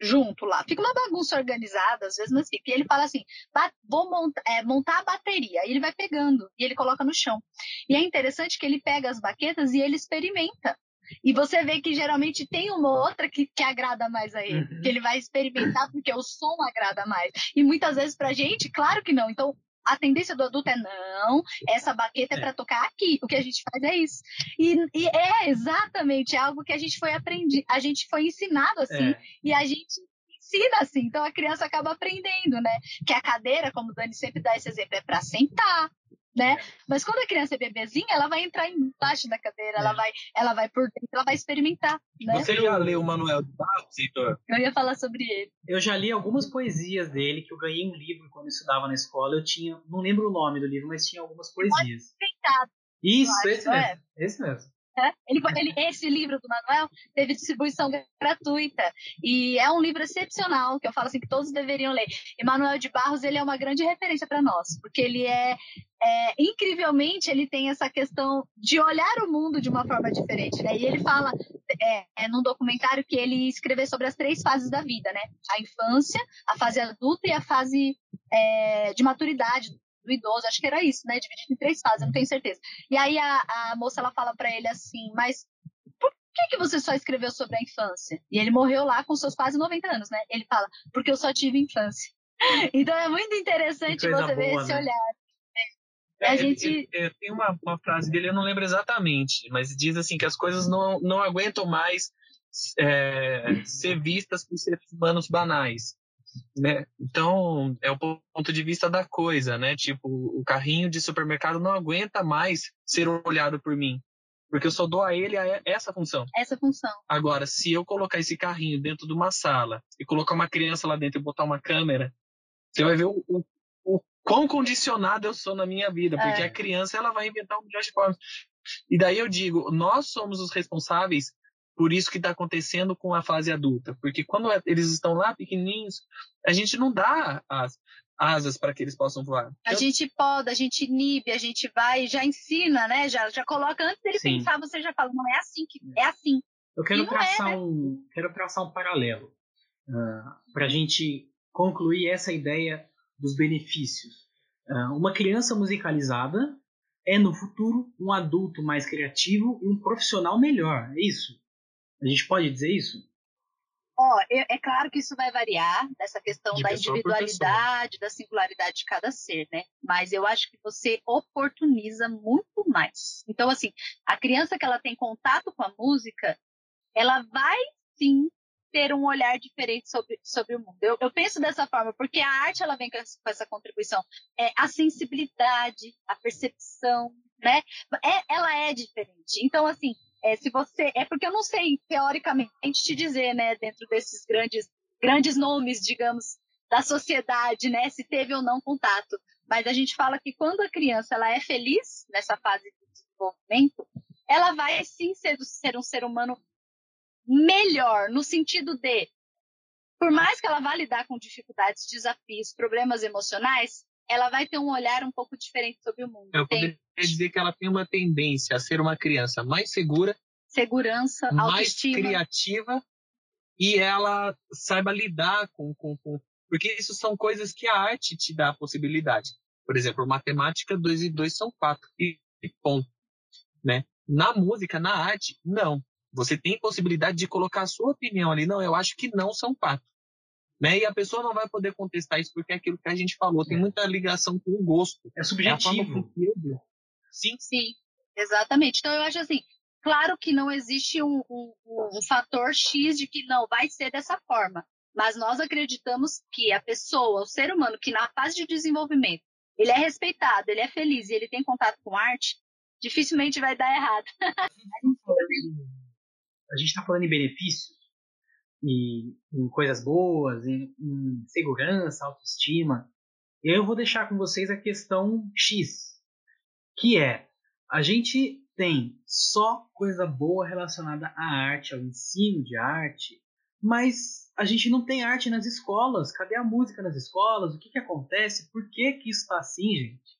junto lá. Fica uma bagunça organizada, às vezes, mas fica. E ele fala assim: vou montar, é, montar a bateria. Aí ele vai pegando e ele coloca no chão. E é interessante que ele pega as baquetas e ele experimenta. E você vê que geralmente tem uma outra que, que agrada mais a ele, uhum. que ele vai experimentar porque o som agrada mais. E muitas vezes pra gente, claro que não. Então, A tendência do adulto é não, essa baqueta é, é para tocar aqui. O que a gente faz é isso. E, e é exatamente algo que a gente foi aprendido, a gente foi ensinado assim, é. e a gente ensina assim. Então a criança acaba aprendendo, né? Que a cadeira, como o Dani sempre dá esse exemplo, é para sentar, né? Mas quando a criança é bebezinha, ela vai entrar embaixo da cadeira, é. ela vai, ela vai por dentro, ela vai experimentar. Né? Você já leu o Manuel de Barros, Heitor? Eu ia falar sobre ele. Eu já li algumas poesias dele que eu ganhei um livro quando eu estudava na escola. Eu tinha, não lembro o nome do livro, mas tinha algumas poesias. Isso, esse mesmo. É. Esse mesmo. Ele, ele, esse livro do Manuel teve distribuição gratuita e é um livro excepcional que eu falo assim que todos deveriam ler. E Manuel de Barros ele é uma grande referência para nós porque ele é, é, incrivelmente ele tem essa questão de olhar o mundo de uma forma diferente, né? E ele fala é, é num documentário que ele escreveu sobre as três fases da vida, né? A infância, a fase adulta e a fase é, de maturidade do idoso, acho que era isso, né? Dividido em três fases, eu não tenho certeza. E aí a, a moça ela fala para ele assim, mas por que, que você só escreveu sobre a infância? E ele morreu lá com seus quase 90 anos, né? Ele fala, porque eu só tive infância. Então é muito interessante você boa, ver esse né? olhar. É, a gente... Ele, ele, tem uma, uma frase dele, eu não lembro exatamente, mas diz assim que as coisas não, não aguentam mais é, ser vistas por seres humanos banais né? Então, é o ponto de vista da coisa, né? Tipo, o carrinho de supermercado não aguenta mais ser olhado por mim. Porque eu só dou a ele a essa função. Essa função. Agora, se eu colocar esse carrinho dentro de uma sala e colocar uma criança lá dentro e botar uma câmera, você vai ver o, o, o quão condicionado eu sou na minha vida. Porque é. a criança, ela vai inventar um milhão de formas. E daí eu digo, nós somos os responsáveis por isso que está acontecendo com a fase adulta. Porque quando é, eles estão lá pequenininhos, a gente não dá as asas para que eles possam voar. A Eu... gente poda, a gente inibe, a gente vai já ensina, né? Já, já coloca antes dele Sim. pensar, você já fala, não é assim que é assim. Eu quero é, traçar é, né? um quero traçar um paralelo uh, ah, para a gente concluir essa ideia dos benefícios. Uh, uma criança musicalizada é no futuro um adulto mais criativo e um profissional melhor. É isso? A gente pode dizer isso? Ó, é, é claro que isso vai variar dessa questão de da individualidade, da singularidade de cada ser, né? Mas eu acho que você oportuniza muito mais. Então, assim, a criança que ela tem contato com a música, ela vai sim ter um olhar diferente sobre, sobre o mundo. Eu, eu penso dessa forma, porque a arte ela vem com essa, com essa contribuição. É, a sensibilidade, a percepção, né? É, ela é diferente. Então, assim, é, se você. É porque eu não sei, teoricamente, te dizer, né, dentro desses grandes, grandes nomes, digamos, da sociedade, né, se teve ou não contato. Mas a gente fala que quando a criança ela é feliz nessa fase de desenvolvimento, ela vai sim ser, ser um ser humano melhor, no sentido de, por mais que ela vá lidar com dificuldades, desafios, problemas emocionais, ela vai ter um olhar um pouco diferente sobre o mundo. Eu poderia dizer que ela tem uma tendência a ser uma criança mais segura, segurança, mais autoestima. criativa e ela saiba lidar com, com, com, porque isso são coisas que a arte te dá a possibilidade. Por exemplo, matemática 2 e 2 são 4 e, e ponto, né? Na música, na arte, não. Você tem possibilidade de colocar a sua opinião ali. Não, eu acho que não são quatro. Né? E a pessoa não vai poder contestar isso porque é aquilo que a gente falou, tem é. muita ligação com o gosto. É subjetivo. É Sim. Sim, exatamente. Então eu acho assim, claro que não existe um, um, um fator X de que não vai ser dessa forma. Mas nós acreditamos que a pessoa, o ser humano, que na fase de desenvolvimento, ele é respeitado, ele é feliz e ele tem contato com arte, dificilmente vai dar errado. a gente está falando em benefícios, e em coisas boas, em, em segurança, autoestima. Eu vou deixar com vocês a questão X, que é a gente tem só coisa boa relacionada à arte, ao ensino de arte, mas a gente não tem arte nas escolas. Cadê a música nas escolas? O que, que acontece? Por que, que isso está assim, gente?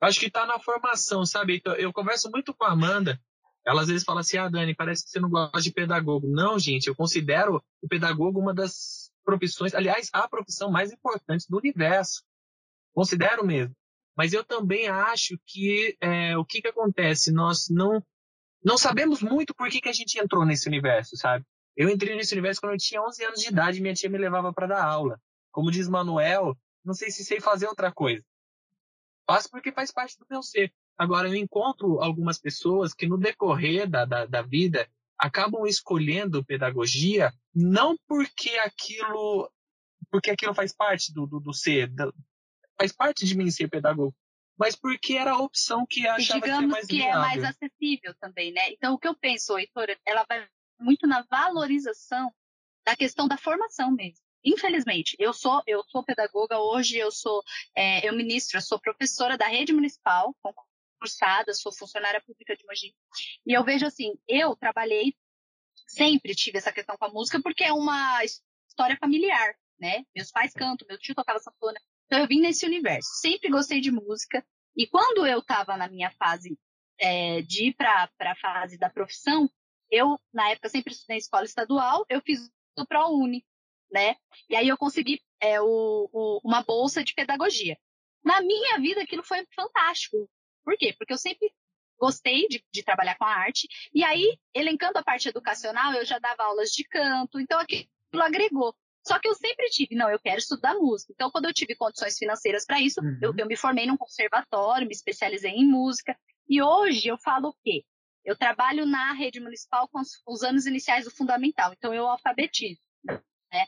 Acho que está na formação, sabe? Eu converso muito com a Amanda ela às vezes fala assim: ah, Dani, parece que você não gosta de pedagogo. Não, gente, eu considero o pedagogo uma das profissões, aliás, a profissão mais importante do universo. Considero mesmo. Mas eu também acho que é, o que, que acontece? Nós não, não sabemos muito por que, que a gente entrou nesse universo, sabe? Eu entrei nesse universo quando eu tinha 11 anos de idade e minha tia me levava para dar aula. Como diz Manuel, não sei se sei fazer outra coisa. Faço porque faz parte do meu ser. Agora, eu encontro algumas pessoas que no decorrer da, da, da vida acabam escolhendo pedagogia não porque aquilo porque aquilo faz parte do, do, do ser, faz parte de mim ser pedagogo, mas porque era a opção que achava digamos que, mais que é mais acessível também, né? Então, o que eu penso, Heitor, ela vai muito na valorização da questão da formação mesmo. Infelizmente, eu sou eu sou pedagoga hoje, eu sou é, eu ministro, eu sou professora da rede municipal, concursada, sou funcionária pública de Mogi. E eu vejo assim, eu trabalhei sempre tive essa questão com a música porque é uma história familiar, né? Meus pais cantam, meu tio tocava sanfona, então eu vim nesse universo. Sempre gostei de música e quando eu estava na minha fase é, de ir para a fase da profissão, eu na época sempre estudei em escola estadual, eu fiz o ProUni, né? E aí eu consegui é, o, o, uma bolsa de pedagogia. Na minha vida, aquilo foi fantástico. Por quê? Porque eu sempre gostei de, de, trabalhar com a arte. E aí, elencando a parte educacional, eu já dava aulas de canto, então aquilo agregou. Só que eu sempre tive, não, eu quero estudar música. Então, quando eu tive condições financeiras para isso, uhum. eu, eu, me formei num conservatório, me especializei em música. E hoje eu falo o quê? Eu trabalho na rede municipal com os, os anos iniciais do fundamental. Então, eu alfabetizo. Né?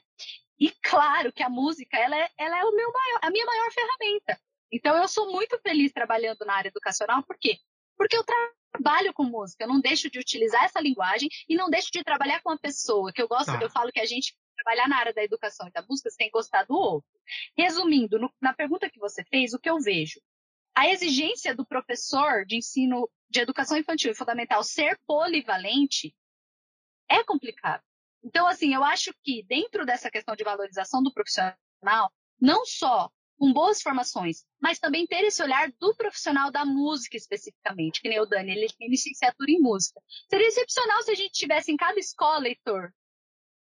E claro que a música, ela é, ela é o meu maior, a minha maior ferramenta. Então eu sou muito feliz trabalhando na área educacional, por quê? Porque eu trabalho com música, eu não deixo de utilizar essa linguagem e não deixo de trabalhar com a pessoa, que eu gosto, tá. eu falo que a gente trabalhar na área da educação e da música, você tem que gostar do outro. Resumindo, no, na pergunta que você fez, o que eu vejo? A exigência do professor de ensino de educação infantil e fundamental ser polivalente é complicado. Então, assim, eu acho que dentro dessa questão de valorização do profissional, não só com boas formações, mas também ter esse olhar do profissional da música especificamente, que nem o Dani, ele tem licenciatura em música. Seria excepcional se a gente tivesse em cada escola, Heitor,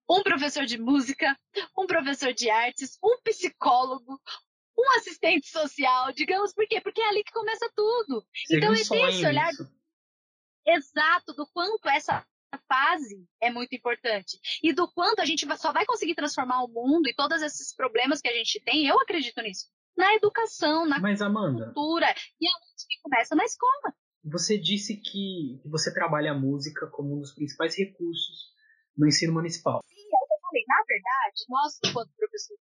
um professor de música, um professor de artes, um psicólogo, um assistente social, digamos, por quê? Porque é ali que começa tudo. Seria então, um é ter esse olhar isso. exato do quanto essa fase é muito importante. E do quanto a gente só vai conseguir transformar o mundo e todos esses problemas que a gente tem, eu acredito nisso. Na educação, na Mas, Amanda, cultura. E a música começa na escola. Você disse que você trabalha a música como um dos principais recursos no ensino municipal. Sim, é o que eu falei. Na verdade, nós, enquanto professores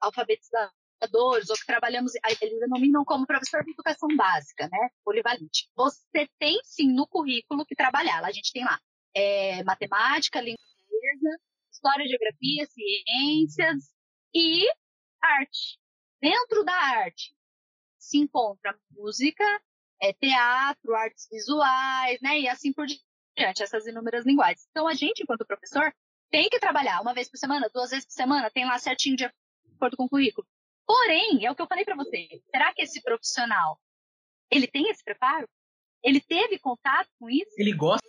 alfabetizadores, ou que trabalhamos, eles denominam como professor de educação básica, né? Polivalente. Você tem, sim, no currículo que trabalhar. A gente tem lá é, matemática, língua inglesa, história, geografia, ciências e arte. Dentro da arte se encontra música, é, teatro, artes visuais, né? E assim por diante, essas inúmeras linguagens. Então, a gente, enquanto professor, tem que trabalhar uma vez por semana, duas vezes por semana, tem lá certinho de acordo com o currículo. Porém, é o que eu falei para você, será que esse profissional, ele tem esse preparo? Ele teve contato com isso? Ele gosta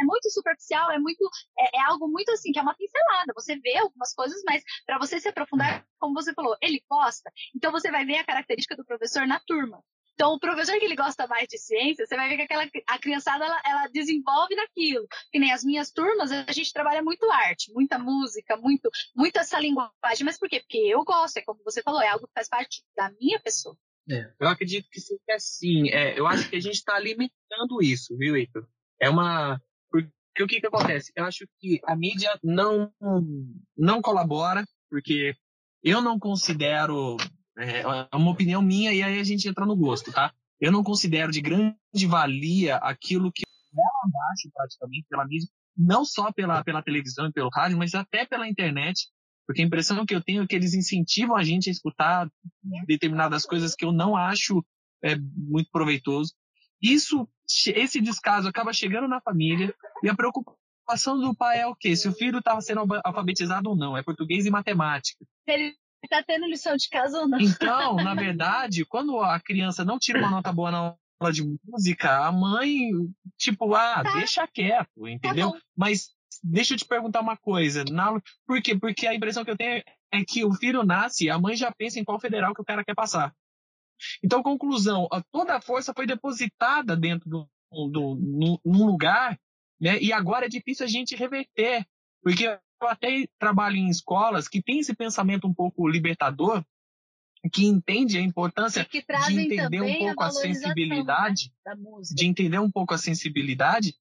É muito superficial, é muito. É, é, algo muito assim, que é uma pincelada. Você vê algumas coisas, mas para você se aprofundar, como você falou, ele gosta. Então você vai ver a característica do professor na turma. Então, o professor que ele gosta mais de ciência, você vai ver que aquela, a criançada ela, ela, desenvolve naquilo. Que nem as minhas turmas, a gente trabalha muito arte, muita música, muito, muito essa linguagem. Mas por quê? Porque eu gosto, é como você falou, é algo que faz parte da minha pessoa. É. Eu acredito que sim, é assim. É, eu acho que a gente está alimentando isso, viu, Heitor? É uma. Porque o que, que acontece? Eu acho que a mídia não, não colabora, porque eu não considero. É, é uma opinião minha e aí a gente entra no gosto, tá? Eu não considero de grande valia aquilo que ela abaixo praticamente pela mídia, não só pela, pela televisão e pelo rádio, mas até pela internet, porque a impressão que eu tenho é que eles incentivam a gente a escutar determinadas coisas que eu não acho é, muito proveitoso. Isso, esse descaso acaba chegando na família e a preocupação do pai é o quê? Se o filho estava sendo alfabetizado ou não, é português e matemática. Ele está tendo lição de casa ou não. Então, na verdade, quando a criança não tira uma nota boa na aula de música, a mãe, tipo, ah, tá. deixa quieto, entendeu? Tá Mas deixa eu te perguntar uma coisa. Na, por quê? Porque a impressão que eu tenho é que o filho nasce, a mãe já pensa em qual federal que o cara quer passar. Então, conclusão, toda a força foi depositada dentro do, do, no, num lugar, né? E agora é difícil a gente reverter, porque eu até trabalho em escolas que tem esse pensamento um pouco libertador, que entende a importância de entender um pouco a, a sensibilidade, né, de entender um pouco a sensibilidade,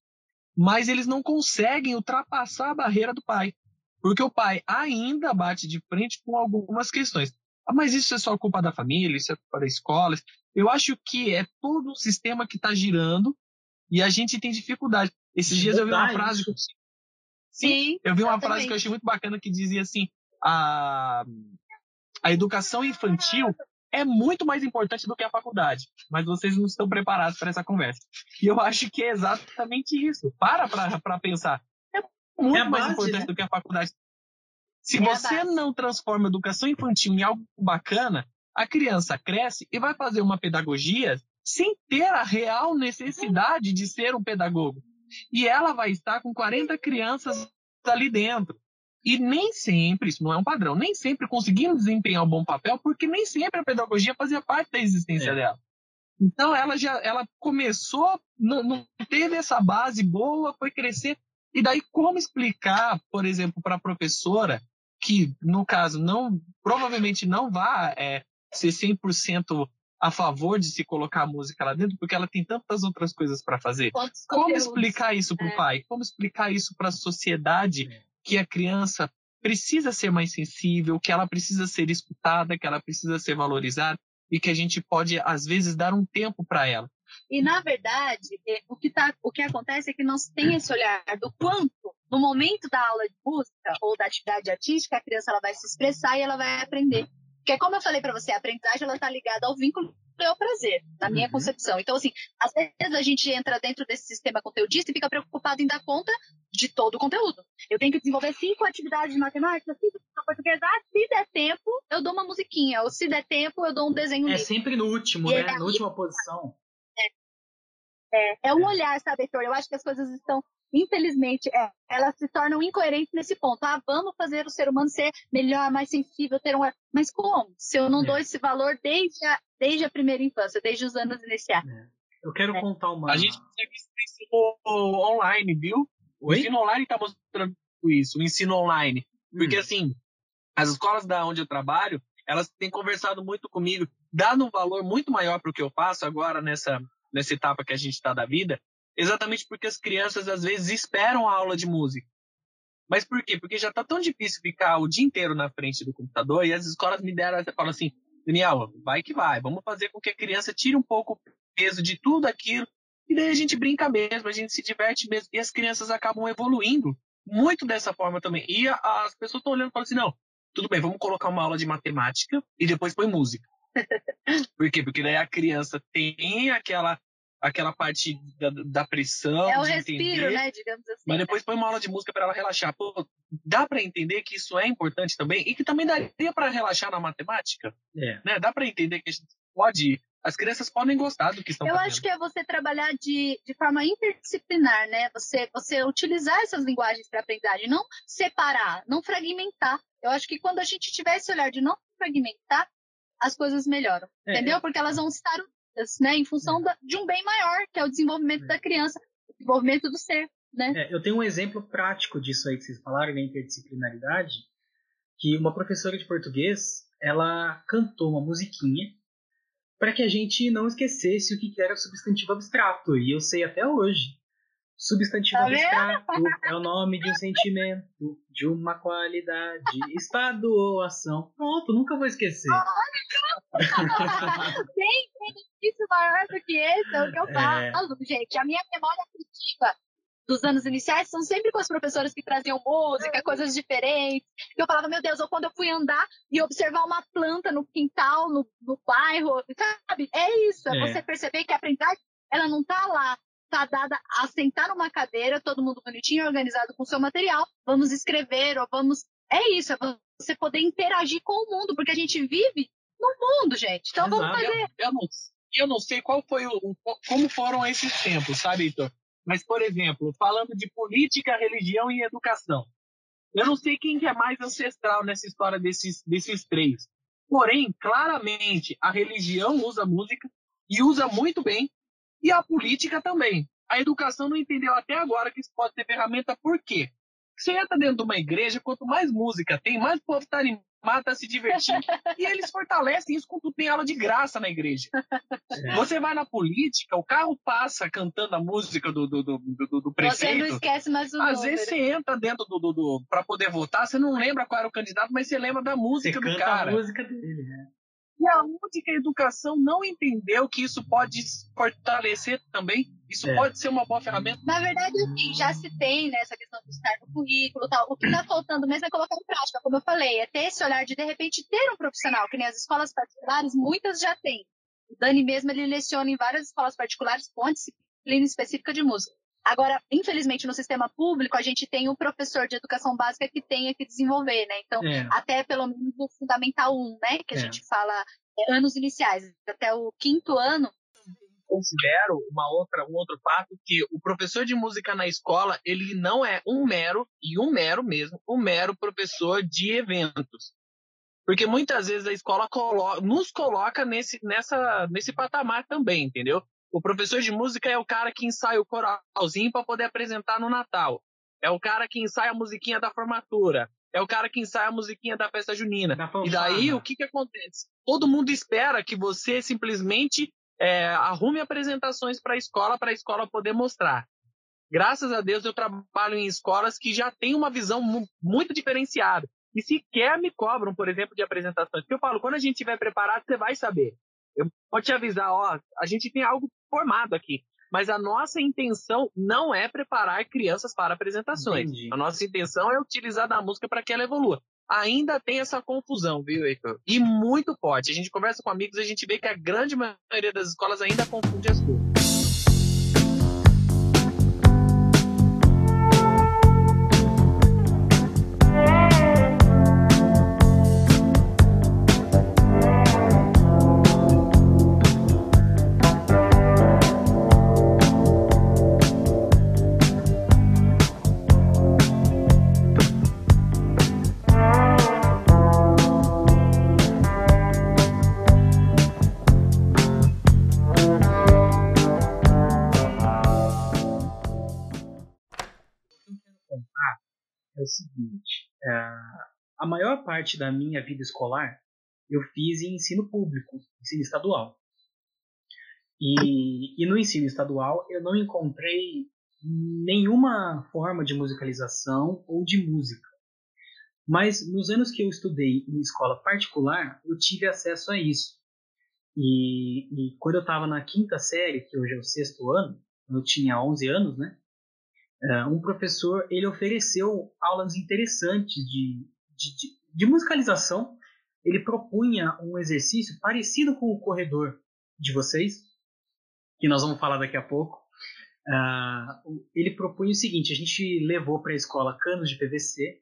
mas eles não conseguem ultrapassar a barreira do pai. Porque o pai ainda bate de frente com algumas questões. Ah, mas isso é só culpa da família, isso é culpa da escola. Eu acho que é todo um sistema que está girando e a gente tem dificuldade. Esses dias eu vi uma frase. Que... Sim, eu vi uma exatamente. frase que eu achei muito bacana que dizia assim: a, a educação infantil é muito mais importante do que a faculdade, mas vocês não estão preparados para essa conversa. E eu acho que é exatamente isso. Para para pensar. É muito é mais base, importante né? do que a faculdade. Se é você não transforma a educação infantil em algo bacana, a criança cresce e vai fazer uma pedagogia sem ter a real necessidade de ser um pedagogo. E ela vai estar com 40 crianças ali dentro. E nem sempre, isso não é um padrão, nem sempre conseguimos desempenhar um bom papel, porque nem sempre a pedagogia fazia parte da existência é. dela. Então ela já ela começou, não, não, teve essa base boa, foi crescer. E daí como explicar, por exemplo, para a professora, que no caso não provavelmente não vá é, ser 100% a favor de se colocar música lá dentro, porque ela tem tantas outras coisas para fazer. Como explicar isso para o é. pai? Como explicar isso para a sociedade é que a criança precisa ser mais sensível, que ela precisa ser escutada, que ela precisa ser valorizada e que a gente pode às vezes dar um tempo para ela. E na verdade, é, o que, tá, o que acontece é que não se tem esse olhar do quanto, no momento da aula de música ou da atividade artística, a criança ela vai se expressar e ela vai aprender. Porque, como eu falei para você, a aprendizagem está ligada ao vínculo é o prazer, na minha uhum. concepção. Então, assim, às vezes a gente entra dentro desse sistema conteudista e fica preocupado em dar conta de todo o conteúdo. Eu tenho que desenvolver cinco atividades de matemática, cinco de português. Ah, se der tempo, eu dou uma musiquinha. Ou se der tempo, eu dou um desenho. É livre. sempre no último, e né? Na última posição. É, é, é um olhar, sabe, Heitor? Eu acho que as coisas estão infelizmente, é, elas se tornam incoerentes nesse ponto. Ah, vamos fazer o ser humano ser melhor, mais sensível, ter um. Mas como? Se eu não é. dou esse valor desde a, desde a primeira infância, desde os anos iniciais. É. Eu quero é. contar uma. A gente consegue ensino online, viu? Oi? O ensino online está mostrando isso, o ensino online. Porque, hum. assim, as escolas da onde eu trabalho, elas têm conversado muito comigo, dando um valor muito maior para o que eu faço agora nessa, nessa etapa que a gente está da vida, Exatamente porque as crianças às vezes esperam a aula de música. Mas por quê? Porque já está tão difícil ficar o dia inteiro na frente do computador e as escolas me deram, falam assim, Daniel, vai que vai, vamos fazer com que a criança tire um pouco o peso de tudo aquilo e daí a gente brinca mesmo, a gente se diverte mesmo e as crianças acabam evoluindo muito dessa forma também. E a, as pessoas estão olhando e falam assim, não, tudo bem, vamos colocar uma aula de matemática e depois põe música. por quê? Porque daí a criança tem aquela aquela parte da, da pressão. É o respiro, entender, né? Digamos assim. Mas depois põe uma aula de música para ela relaxar. Pô, dá para entender que isso é importante também e que também daria para relaxar na matemática. É. Né? Dá para entender que a gente pode. As crianças podem gostar do que estão Eu fazendo. acho que é você trabalhar de, de forma interdisciplinar, né? Você, você utilizar essas linguagens para aprendizagem, não separar, não fragmentar. Eu acho que quando a gente tiver esse olhar de não fragmentar, as coisas melhoram. É. Entendeu? Porque elas vão estar né, em função da, de um bem maior, que é o desenvolvimento é. da criança, o desenvolvimento do ser. Né? É, eu tenho um exemplo prático disso aí que vocês falaram, da interdisciplinaridade, que uma professora de português, ela cantou uma musiquinha para que a gente não esquecesse o que era substantivo abstrato, e eu sei até hoje. Substantivo tá abstrato é o nome de um sentimento, de uma qualidade, estado ou ação. Pronto, nunca vou esquecer. tem isso maior do que esse, é o que eu é. falo, é... gente. A minha memória afetiva dos anos iniciais são sempre com as professoras que traziam música, coisas diferentes. Eu falava, meu Deus, ou quando eu fui andar e observar uma planta no quintal, no, no bairro, sabe? É isso, é, é. você perceber que a aprendizagem, ela não tá lá está dada a sentar numa cadeira, todo mundo bonitinho, organizado com seu material, vamos escrever, ou vamos. É isso, é você poder interagir com o mundo, porque a gente vive no mundo, gente. Então Exato. vamos fazer. Eu, eu, não, eu não sei qual foi o, como foram esses tempos, sabe, Heitor? Mas, por exemplo, falando de política, religião e educação. Eu não sei quem que é mais ancestral nessa história desses, desses três. Porém, claramente, a religião usa música e usa muito bem, e a política também. A educação não entendeu até agora que isso pode ser ferramenta, por quê? Você entra dentro de uma igreja, quanto mais música tem, mais povo está animado tá se divertindo. e eles fortalecem isso quando tem aula de graça na igreja. É. Você vai na política, o carro passa cantando a música do, do, do, do, do prefeito. Você não esquece mais o Às vezes você entra dentro do, do, do para poder votar, você não lembra qual era o candidato, mas você lembra da música você do cara. a música dele, né? E aonde que a educação não entendeu que isso pode fortalecer também? Isso é. pode ser uma boa ferramenta? Na verdade, assim, já se tem né, essa questão de estar no currículo tal. O que está faltando mesmo é colocar em prática, como eu falei, é ter esse olhar de, de repente, ter um profissional, que nem as escolas particulares, muitas já têm. O Dani mesmo, ele leciona em várias escolas particulares com disciplina específica de música. Agora, infelizmente, no sistema público, a gente tem um professor de educação básica que tenha que desenvolver, né? Então, é. até pelo menos no Fundamental 1, né? Que a é. gente fala é, anos iniciais, até o quinto ano. Considero uma outra, um outro fato que o professor de música na escola, ele não é um mero, e um mero mesmo, um mero professor de eventos. Porque muitas vezes a escola colo nos coloca nesse, nessa, nesse patamar também, entendeu? O professor de música é o cara que ensaia o coralzinho para poder apresentar no Natal. É o cara que ensaia a musiquinha da formatura. É o cara que ensaia a musiquinha da festa junina. Da e daí, o que, que acontece? Todo mundo espera que você simplesmente é, arrume apresentações para a escola, para a escola poder mostrar. Graças a Deus, eu trabalho em escolas que já têm uma visão muito diferenciada. E sequer me cobram, por exemplo, de apresentações. Porque eu falo, quando a gente estiver preparado, você vai saber. Eu vou te avisar, ó, a gente tem algo formado aqui. Mas a nossa intenção não é preparar crianças para apresentações. Entendi. A nossa intenção é utilizar da música para que ela evolua. Ainda tem essa confusão, viu, Heitor? E muito forte. A gente conversa com amigos e a gente vê que a grande maioria das escolas ainda confunde as coisas. O seguinte: é, a maior parte da minha vida escolar eu fiz em ensino público, ensino estadual. E, e no ensino estadual eu não encontrei nenhuma forma de musicalização ou de música. Mas nos anos que eu estudei em escola particular, eu tive acesso a isso. E, e quando eu estava na quinta série, que hoje é o sexto ano, eu tinha 11 anos, né? Uh, um professor ele ofereceu aulas interessantes de, de, de, de, musicalização. Ele propunha um exercício parecido com o corredor de vocês, que nós vamos falar daqui a pouco. Uh, ele propunha o seguinte: a gente levou para a escola canos de PVC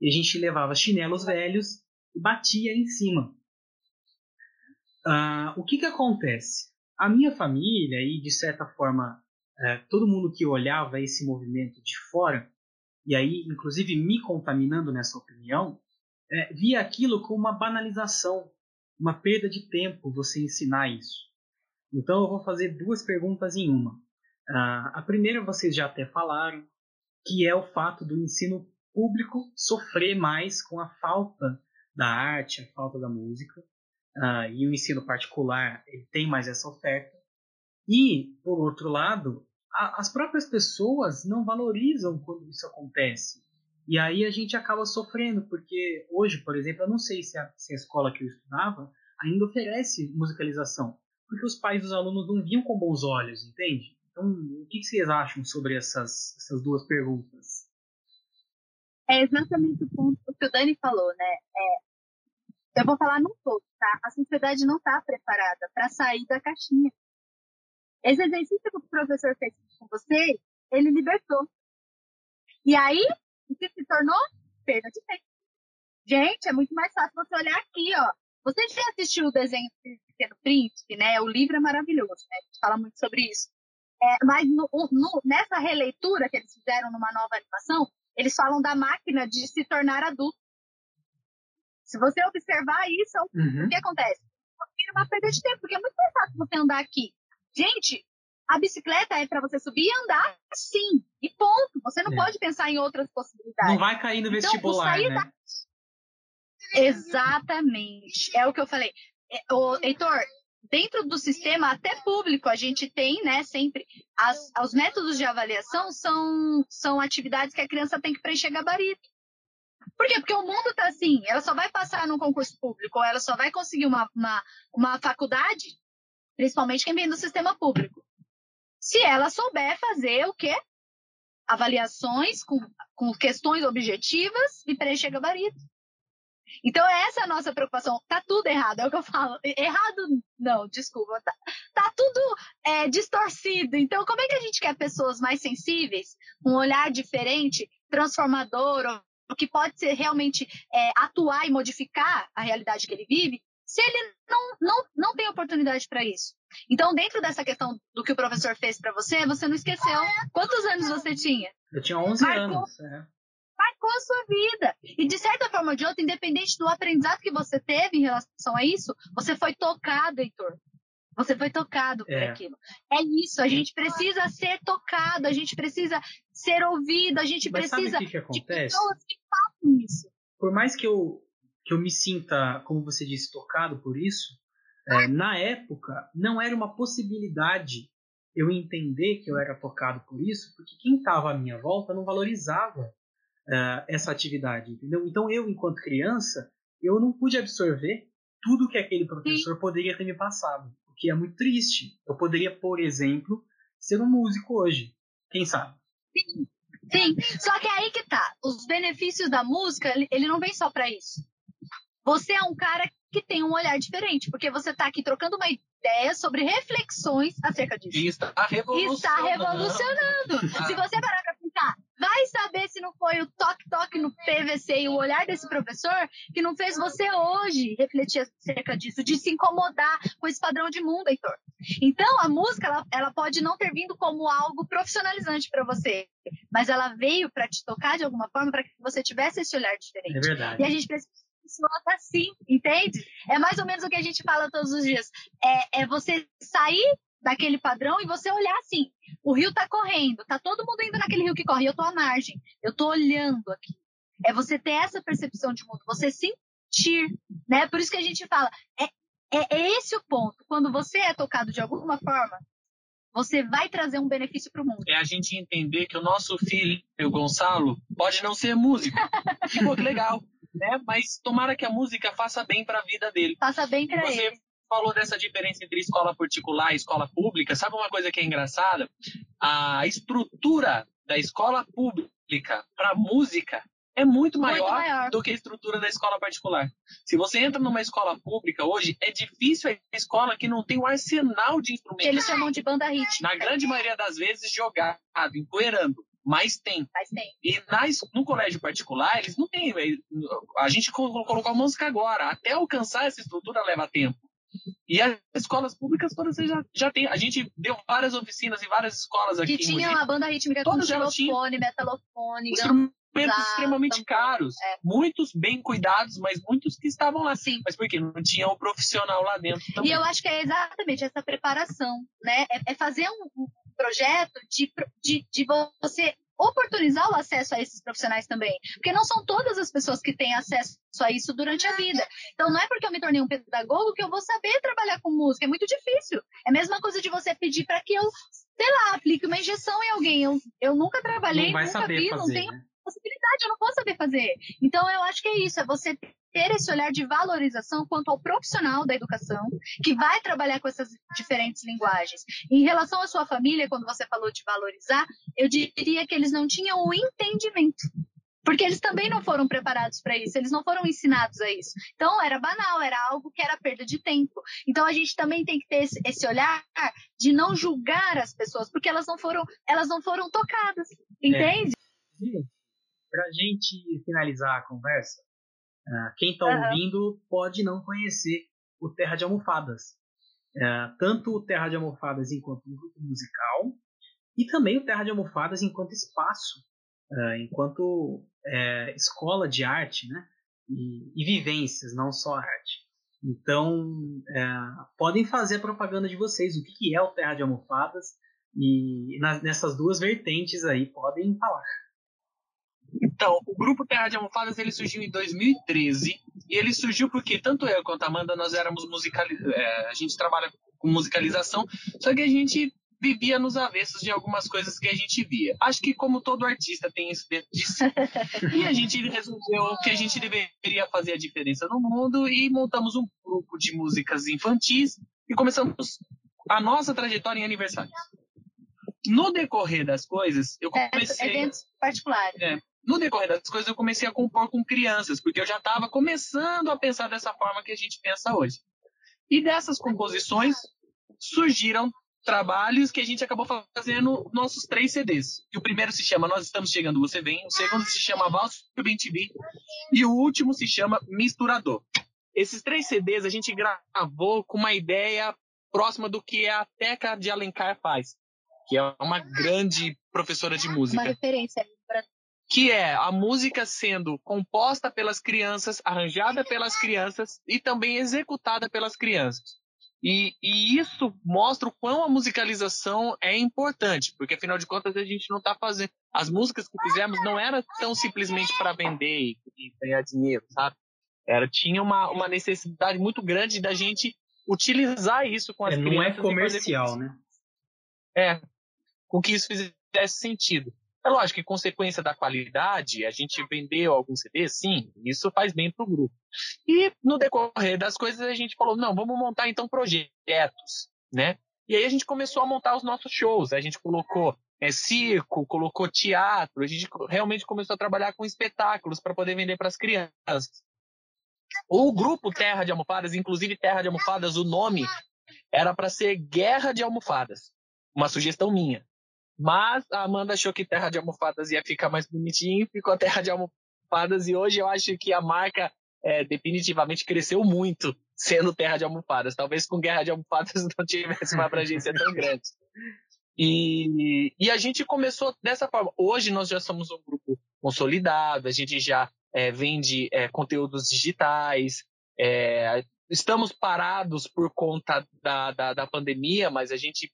e a gente levava chinelos velhos e batia em cima. Uh, o que, que acontece? A minha família, e de certa forma é, todo mundo que olhava esse movimento de fora, e aí inclusive me contaminando nessa opinião, é, via aquilo como uma banalização, uma perda de tempo você ensinar isso. Então eu vou fazer duas perguntas em uma. Uh, a primeira vocês já até falaram, que é o fato do ensino público sofrer mais com a falta da arte, a falta da música, uh, e o ensino particular ele tem mais essa oferta. E, por outro lado, as próprias pessoas não valorizam quando isso acontece. E aí a gente acaba sofrendo, porque hoje, por exemplo, eu não sei se a, se a escola que eu estudava ainda oferece musicalização, porque os pais dos alunos não viam com bons olhos, entende? Então, o que, vocês acham sobre essas, essas duas perguntas? É exatamente o ponto que o Dani falou, né? É, eu vou falar num todo, tá? A sociedade não está preparada para sair da caixinha. Esse exercício que o professor fez com você, ele libertou. E aí, o que se tornou? Perda de tempo. Gente, é muito mais fácil você olhar aqui, ó. Você já assistiu o desenho do Pequeno Príncipe, né? O livro é maravilhoso, né? A gente fala muito sobre isso. É, mas no, no, nessa releitura que eles fizeram numa nova animação, eles falam da máquina de se tornar adulto. Se você observar isso, uhum. o que acontece? Vira uma perda de tempo, porque é muito mais fácil você andar aqui Gente, a bicicleta é para você subir e andar sim. E ponto. Você não é. pode pensar em outras possibilidades. Não vai cair no então, vestibular, então, né? Da... Exatamente. É o que eu falei. É, o, Heitor, dentro do sistema, até público, a gente tem, né, sempre. As, os métodos de avaliação são, são atividades que a criança tem que preencher gabarito. Por quê? Porque o mundo está assim, ela só vai passar num concurso público, ou ela só vai conseguir uma, uma, uma faculdade, principalmente quem vem do sistema público. Se ela souber fazer o quê? Avaliações com, com questões objetivas e preencher gabarito. Então, essa é a nossa preocupação. Tá tudo errado, é o que eu falo. Errado, não, desculpa. Tá, tá tudo é, distorcido. Então, como é que a gente quer pessoas mais sensíveis, um olhar diferente, transformador, que pode ser realmente é, atuar e modificar a realidade que ele vive, se ele não, não, não tem oportunidade para isso. Então, dentro dessa questão do que o professor fez para você, você não esqueceu quantos anos você tinha? Eu tinha 11 Marcou, anos. É. Marcou a sua vida. E de certa forma ou de outra, independente do aprendizado que você teve em relação a isso, você foi tocado, Heitor. Você foi tocado por é. aquilo. É isso, a gente precisa ser tocado, a gente precisa ser ouvido, a gente Mas precisa sabe o que, que acontece? de pessoas que façam isso. Por mais que eu, que eu me sinta, como você disse, tocado por isso, é, na época não era uma possibilidade eu entender que eu era tocado por isso, porque quem estava à minha volta não valorizava uh, essa atividade, entendeu? Então eu, enquanto criança, eu não pude absorver tudo que aquele professor Sim. poderia ter me passado que é muito triste. Eu poderia, por exemplo, ser um músico hoje. Quem sabe? Sim. Sim. Só que é aí que tá. Os benefícios da música, ele não vem só para isso. Você é um cara que tem um olhar diferente, porque você está aqui trocando uma ideia sobre reflexões acerca disso. E está revolucionando. Está revolucionando. Se você parar para pensar, vai saber se não foi o toque-toque no PVC e o olhar desse professor que não fez você hoje refletir acerca disso, de se incomodar com esse padrão de mundo, Heitor. Então, a música, ela, ela pode não ter vindo como algo profissionalizante para você, mas ela veio para te tocar de alguma forma para que você tivesse esse olhar diferente. É verdade. E a gente precisa funciona assim, entende? É mais ou menos o que a gente fala todos os dias. É, é você sair daquele padrão e você olhar assim, o rio tá correndo, tá todo mundo indo naquele rio que corre, eu tô à margem, eu tô olhando aqui. É você ter essa percepção de mundo, você sentir, né? Por isso que a gente fala, é, é, é esse o ponto. Quando você é tocado de alguma forma, você vai trazer um benefício para o mundo. É a gente entender que o nosso filho, o Gonçalo, pode não ser músico. pô, que legal né? Mas tomara que a música faça bem para a vida dele. Faça bem para ele. Você falou dessa diferença entre escola particular e escola pública. Sabe uma coisa que é engraçada? A estrutura da escola pública para música é muito maior, muito maior, do que a estrutura da escola particular. Se você entra numa escola pública hoje, é difícil a escola que não tem um arsenal de instrumentos. Eles chamam de banda hit. Na grande maioria das vezes, jogado, empoeirando mas tem. Mas tem. E nas, no colégio particular, eles não têm. A gente colocou a música agora. Até alcançar essa estrutura leva tempo. E as escolas públicas todas já, já tem. A gente deu várias oficinas em várias escolas aqui. Que tinha uma banda rítmica com xilofone, metalofone, instrumentos extremamente caros. É. Muitos bem cuidados, mas muitos que estavam lá. Sim. Mas porque não tinha um profissional lá dentro também. E eu acho que é exatamente essa preparação, né? É, é fazer um, projeto de, de, de você oportunizar o acesso a esses profissionais também. Porque não são todas as pessoas que têm acesso a isso durante a vida. Então não é porque eu me tornei um pedagogo que eu vou saber trabalhar com música. É muito difícil. É a mesma coisa de você pedir para que eu, sei lá, aplique uma injeção em alguém. Eu, eu nunca trabalhei, nunca vi, fazer, não tenho. Né? Possibilidade, eu não vou saber fazer. Então, eu acho que é isso, é você ter esse olhar de valorização quanto ao profissional da educação, que vai trabalhar com essas diferentes linguagens. Em relação à sua família, quando você falou de valorizar, eu diria que eles não tinham o entendimento. Porque eles também não foram preparados para isso, eles não foram ensinados a isso. Então, era banal, era algo que era perda de tempo. Então, a gente também tem que ter esse, esse olhar de não julgar as pessoas, porque elas não foram, elas não foram tocadas, é. entende? É para a gente finalizar a conversa, uh, quem está uhum. ouvindo pode não conhecer o Terra de Almofadas. Uh, tanto o Terra de Almofadas enquanto um grupo musical e também o Terra de Almofadas enquanto espaço, uh, enquanto é, escola de arte né? E, e, vivências, não só arte. Então, é, podem fazer a propaganda de vocês, o que, que é o Terra de Almofadas, e nessas duas vertentes aí podem falar. Então, o grupo Terra de Almofadas ele surgiu em 2013 e ele surgiu porque tanto eu quanto a Amanda nós éramos musicalizados, é, a gente trabalha com musicalização, só que a gente vivia nos avessos de algumas coisas que a gente via. Acho que como todo artista tem isso dentro de si. e a gente resolveu que a gente deveria fazer a diferença no mundo e montamos um grupo de músicas infantis e começamos a nossa trajetória em aniversários. No decorrer das coisas, eu é, comecei. É, eventos particulares. É, no decorrer das coisas, eu comecei a compor com crianças, porque eu já estava começando a pensar dessa forma que a gente pensa hoje. E dessas composições surgiram trabalhos que a gente acabou fazendo nossos três CDs. E o primeiro se chama Nós Estamos Chegando, Você Vem. O segundo se chama Valso Bem TV. E o último se chama Misturador. Esses três CDs a gente gravou com uma ideia próxima do que a Teca de Alencar faz, que é uma grande professora de música. Uma referência que é a música sendo composta pelas crianças, arranjada pelas crianças e também executada pelas crianças. E, e, isso mostra o quão a musicalização é importante, porque afinal de contas a gente não está fazendo. As músicas que fizemos não era tão simplesmente para vender e, e, ganhar dinheiro, sabe? Era, tinha uma, uma necessidade muito grande da gente utilizar isso com as é, crianças. Não é comercial, né? É, com que isso fizesse sentido. É lógico que consequência da qualidade, a gente vendeu alguns CDs, sim, isso faz bem para o grupo. E no decorrer das coisas a gente falou, não, vamos montar então projetos, né? E aí a gente começou a montar os nossos shows, a gente colocou é, circo, colocou teatro, a gente realmente começou a trabalhar com espetáculos para poder vender para as crianças. O grupo Terra de Almofadas, inclusive Terra de Almofadas, o nome era para ser Guerra de Almofadas, uma sugestão minha. Mas a Amanda achou que Terra de Almofadas ia ficar mais bonitinho, ficou Terra de Almofadas e hoje eu acho que a marca é, definitivamente cresceu muito sendo Terra de Almofadas. Talvez com Guerra de Almofadas não tivesse uma abrangência tão grande. E, e a gente começou dessa forma. Hoje nós já somos um grupo consolidado, a gente já é, vende é, conteúdos digitais, é, estamos parados por conta da, da, da pandemia, mas a gente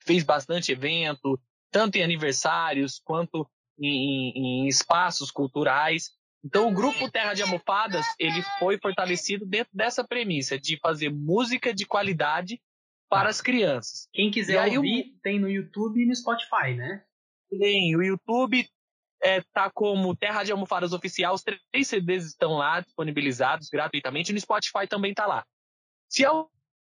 fez bastante evento, tanto em aniversários quanto em, em espaços culturais. Então, o grupo Terra de Almofadas ele foi fortalecido dentro dessa premissa de fazer música de qualidade para as crianças. Quem quiser aí, ouvir, o... tem no YouTube e no Spotify, né? Tem, o YouTube é, tá como Terra de Almofadas Oficial, os três CDs estão lá disponibilizados gratuitamente, no Spotify também tá lá. Se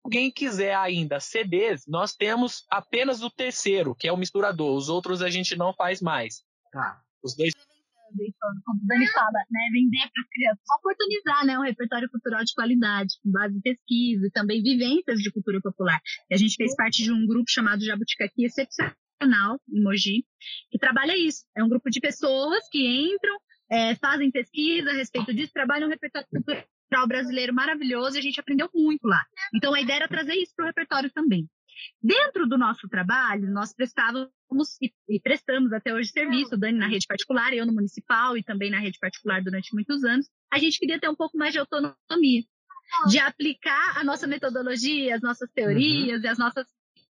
alguém quiser ainda CDs, nós temos apenas o terceiro, que é o misturador. Os outros a gente não faz mais. Tá. Os dois. Como o Dani fala, né? Vender para as crianças, oportunizar né, um repertório cultural de qualidade, com base em pesquisa e também vivências de cultura popular. E a gente fez parte de um grupo chamado Jabuticaqui Excepcional, em Mogi, que trabalha isso. É um grupo de pessoas que entram, é, fazem pesquisa a respeito disso, trabalham um repertório cultural cultural brasileiro maravilhoso e a gente aprendeu muito lá. Então a ideia era trazer isso para o repertório também. Dentro do nosso trabalho, nós prestávamos e prestamos até hoje serviço, Dani na rede particular, eu no municipal e também na rede particular durante muitos anos. A gente queria ter um pouco mais de autonomia, de aplicar a nossa metodologia, as nossas teorias uhum. e as nossas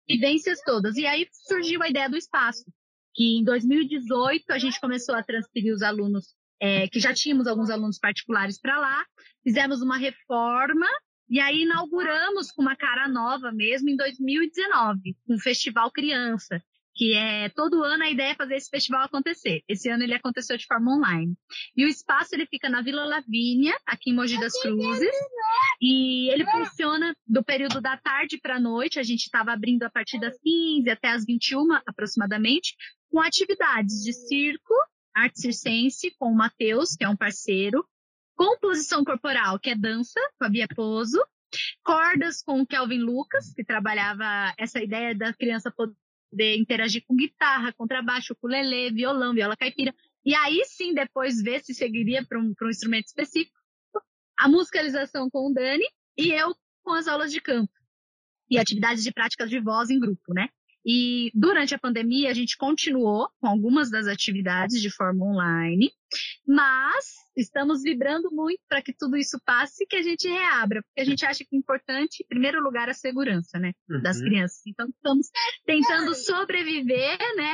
vivências todas. E aí surgiu a ideia do espaço, que em 2018 a gente começou a transferir os alunos é, que já tínhamos alguns alunos particulares para lá, fizemos uma reforma e aí inauguramos com uma cara nova mesmo em 2019, com o Festival Criança, que é todo ano a ideia é fazer esse festival acontecer. Esse ano ele aconteceu de forma online. E o espaço ele fica na Vila Lavínia, aqui em Mogi das Cruzes, e ele funciona do período da tarde para a noite. A gente estava abrindo a partir das 15 até as 21 aproximadamente, com atividades de circo, arte circense com o Matheus, que é um parceiro, composição corporal, que é dança, com a Bia Pozo, cordas com o Kelvin Lucas, que trabalhava essa ideia da criança poder interagir com guitarra, contrabaixo, ukulele, violão, viola caipira, e aí sim depois ver se seguiria para um, um instrumento específico, a musicalização com o Dani e eu com as aulas de campo e atividades de práticas de voz em grupo, né? E durante a pandemia, a gente continuou com algumas das atividades de forma online, mas estamos vibrando muito para que tudo isso passe e que a gente reabra, porque a gente acha que é importante, em primeiro lugar, a segurança né, uhum. das crianças. Então, estamos tentando sobreviver, né?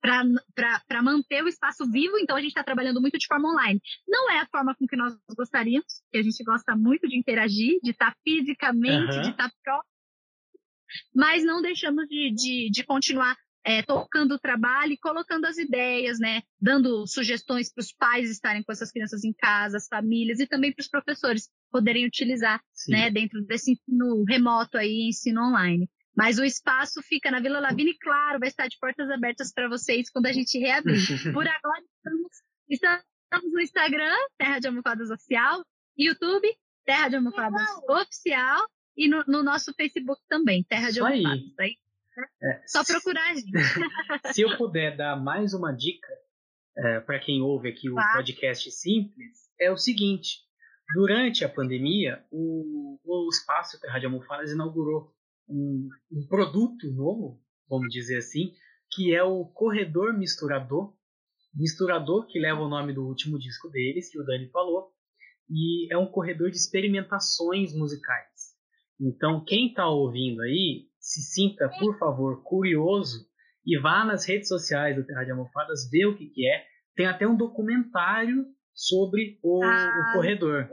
para manter o espaço vivo, então a gente está trabalhando muito de forma online. Não é a forma com que nós gostaríamos, que a gente gosta muito de interagir, de estar tá fisicamente, uhum. de estar tá próximo, mas não deixamos de, de, de continuar é, tocando o trabalho e colocando as ideias, né? Dando sugestões para os pais estarem com essas crianças em casa, as famílias e também para os professores poderem utilizar, Sim. né? Dentro desse ensino remoto aí, ensino online. Mas o espaço fica na Vila Lavini, claro, vai estar de portas abertas para vocês quando a gente reabrir. Por agora, estamos, estamos no Instagram, Terra de Almofadas Oficial, YouTube, Terra de Almofadas Oficial, e no, no, nosso Facebook também, Terra de Almofadas. Aí. É, Só procurar a gente. Se eu puder dar mais uma dica é, para quem ouve aqui o claro. podcast simples, é o seguinte: durante a pandemia, o, o Espaço Terra de Almofadas inaugurou um, um produto novo, vamos dizer assim, que é o corredor misturador. Misturador que leva o nome do último disco deles, que o Dani falou, e é um corredor de experimentações musicais. Então, quem está ouvindo aí, se sinta, por favor, curioso e vá nas redes sociais do Terra de Almofadas ver o que, que é. Tem até um documentário sobre o, ah, o corredor.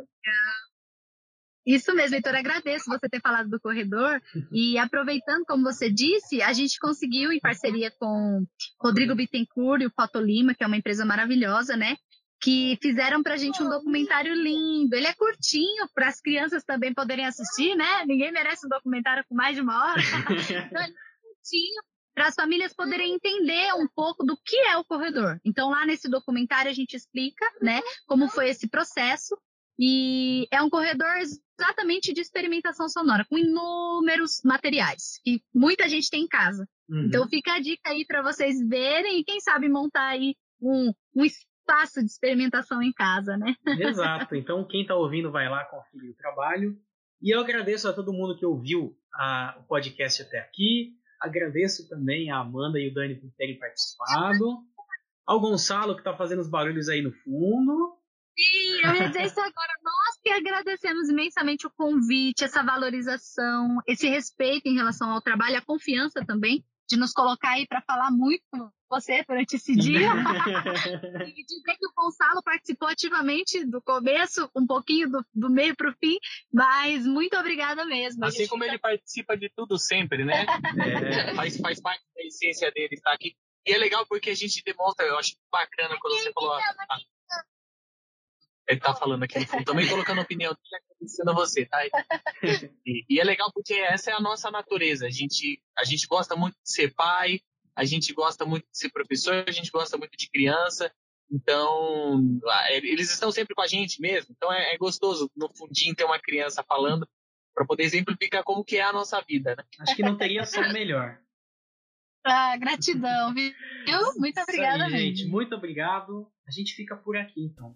Isso mesmo, Heitor, agradeço você ter falado do corredor. E aproveitando, como você disse, a gente conseguiu, em parceria com Rodrigo Bittencourt e o Foto Lima, que é uma empresa maravilhosa, né? Que fizeram pra gente um documentário lindo. Ele é curtinho para as crianças também poderem assistir, né? Ninguém merece um documentário com mais de uma hora. então, ele é curtinho para as famílias poderem entender um pouco do que é o corredor. Então, lá nesse documentário a gente explica, né, como foi esse processo e é um corredor exatamente de experimentação sonora, com inúmeros materiais, que muita gente tem em casa. Uhum. Então fica a dica aí para vocês verem e quem sabe montar aí um, um espaço de experimentação em casa, né? Exato. Então quem está ouvindo vai lá conferir o trabalho. E eu agradeço a todo mundo que ouviu a, o podcast até aqui. Agradeço também a Amanda e o Dani por terem participado. Ao Gonçalo que está fazendo os barulhos aí no fundo. Sim, eu ia dizer isso agora. Nós que agradecemos imensamente o convite, essa valorização, esse respeito em relação ao trabalho, a confiança também de nos colocar aí para falar muito com você durante esse dia. e dizer que o Gonçalo participou ativamente do começo, um pouquinho do, do meio para o fim, mas muito obrigada mesmo. Assim como fica... ele participa de tudo sempre, né? é, faz, faz parte da essência dele estar aqui. E é legal porque a gente demonstra, eu acho bacana quando você falou. A, ele tá falando aqui no fundo, também colocando a opinião dele, agradecendo a você, tá? E, e, é legal porque essa é a nossa natureza. A gente, a gente gosta muito de ser pai, a gente gosta muito de ser professor, a gente gosta muito de criança. Então, eles estão sempre com a gente mesmo. Então é, é gostoso no fundinho ter uma criança falando para poder exemplificar como que é a nossa vida, né? Acho que não teria som melhor. Ah, gratidão, viu? Muito obrigada, aí, gente. Muito obrigado. A gente fica por aqui, então.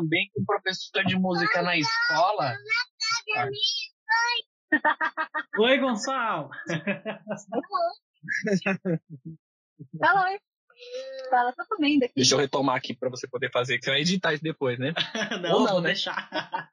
Também que o professor de música na escola. Oi, Gonçalo! Fala, oi. Fala, tô comendo aqui. Deixa eu retomar aqui para você poder fazer, que você vai editar isso depois, né? não, Ou não, vou né? deixar.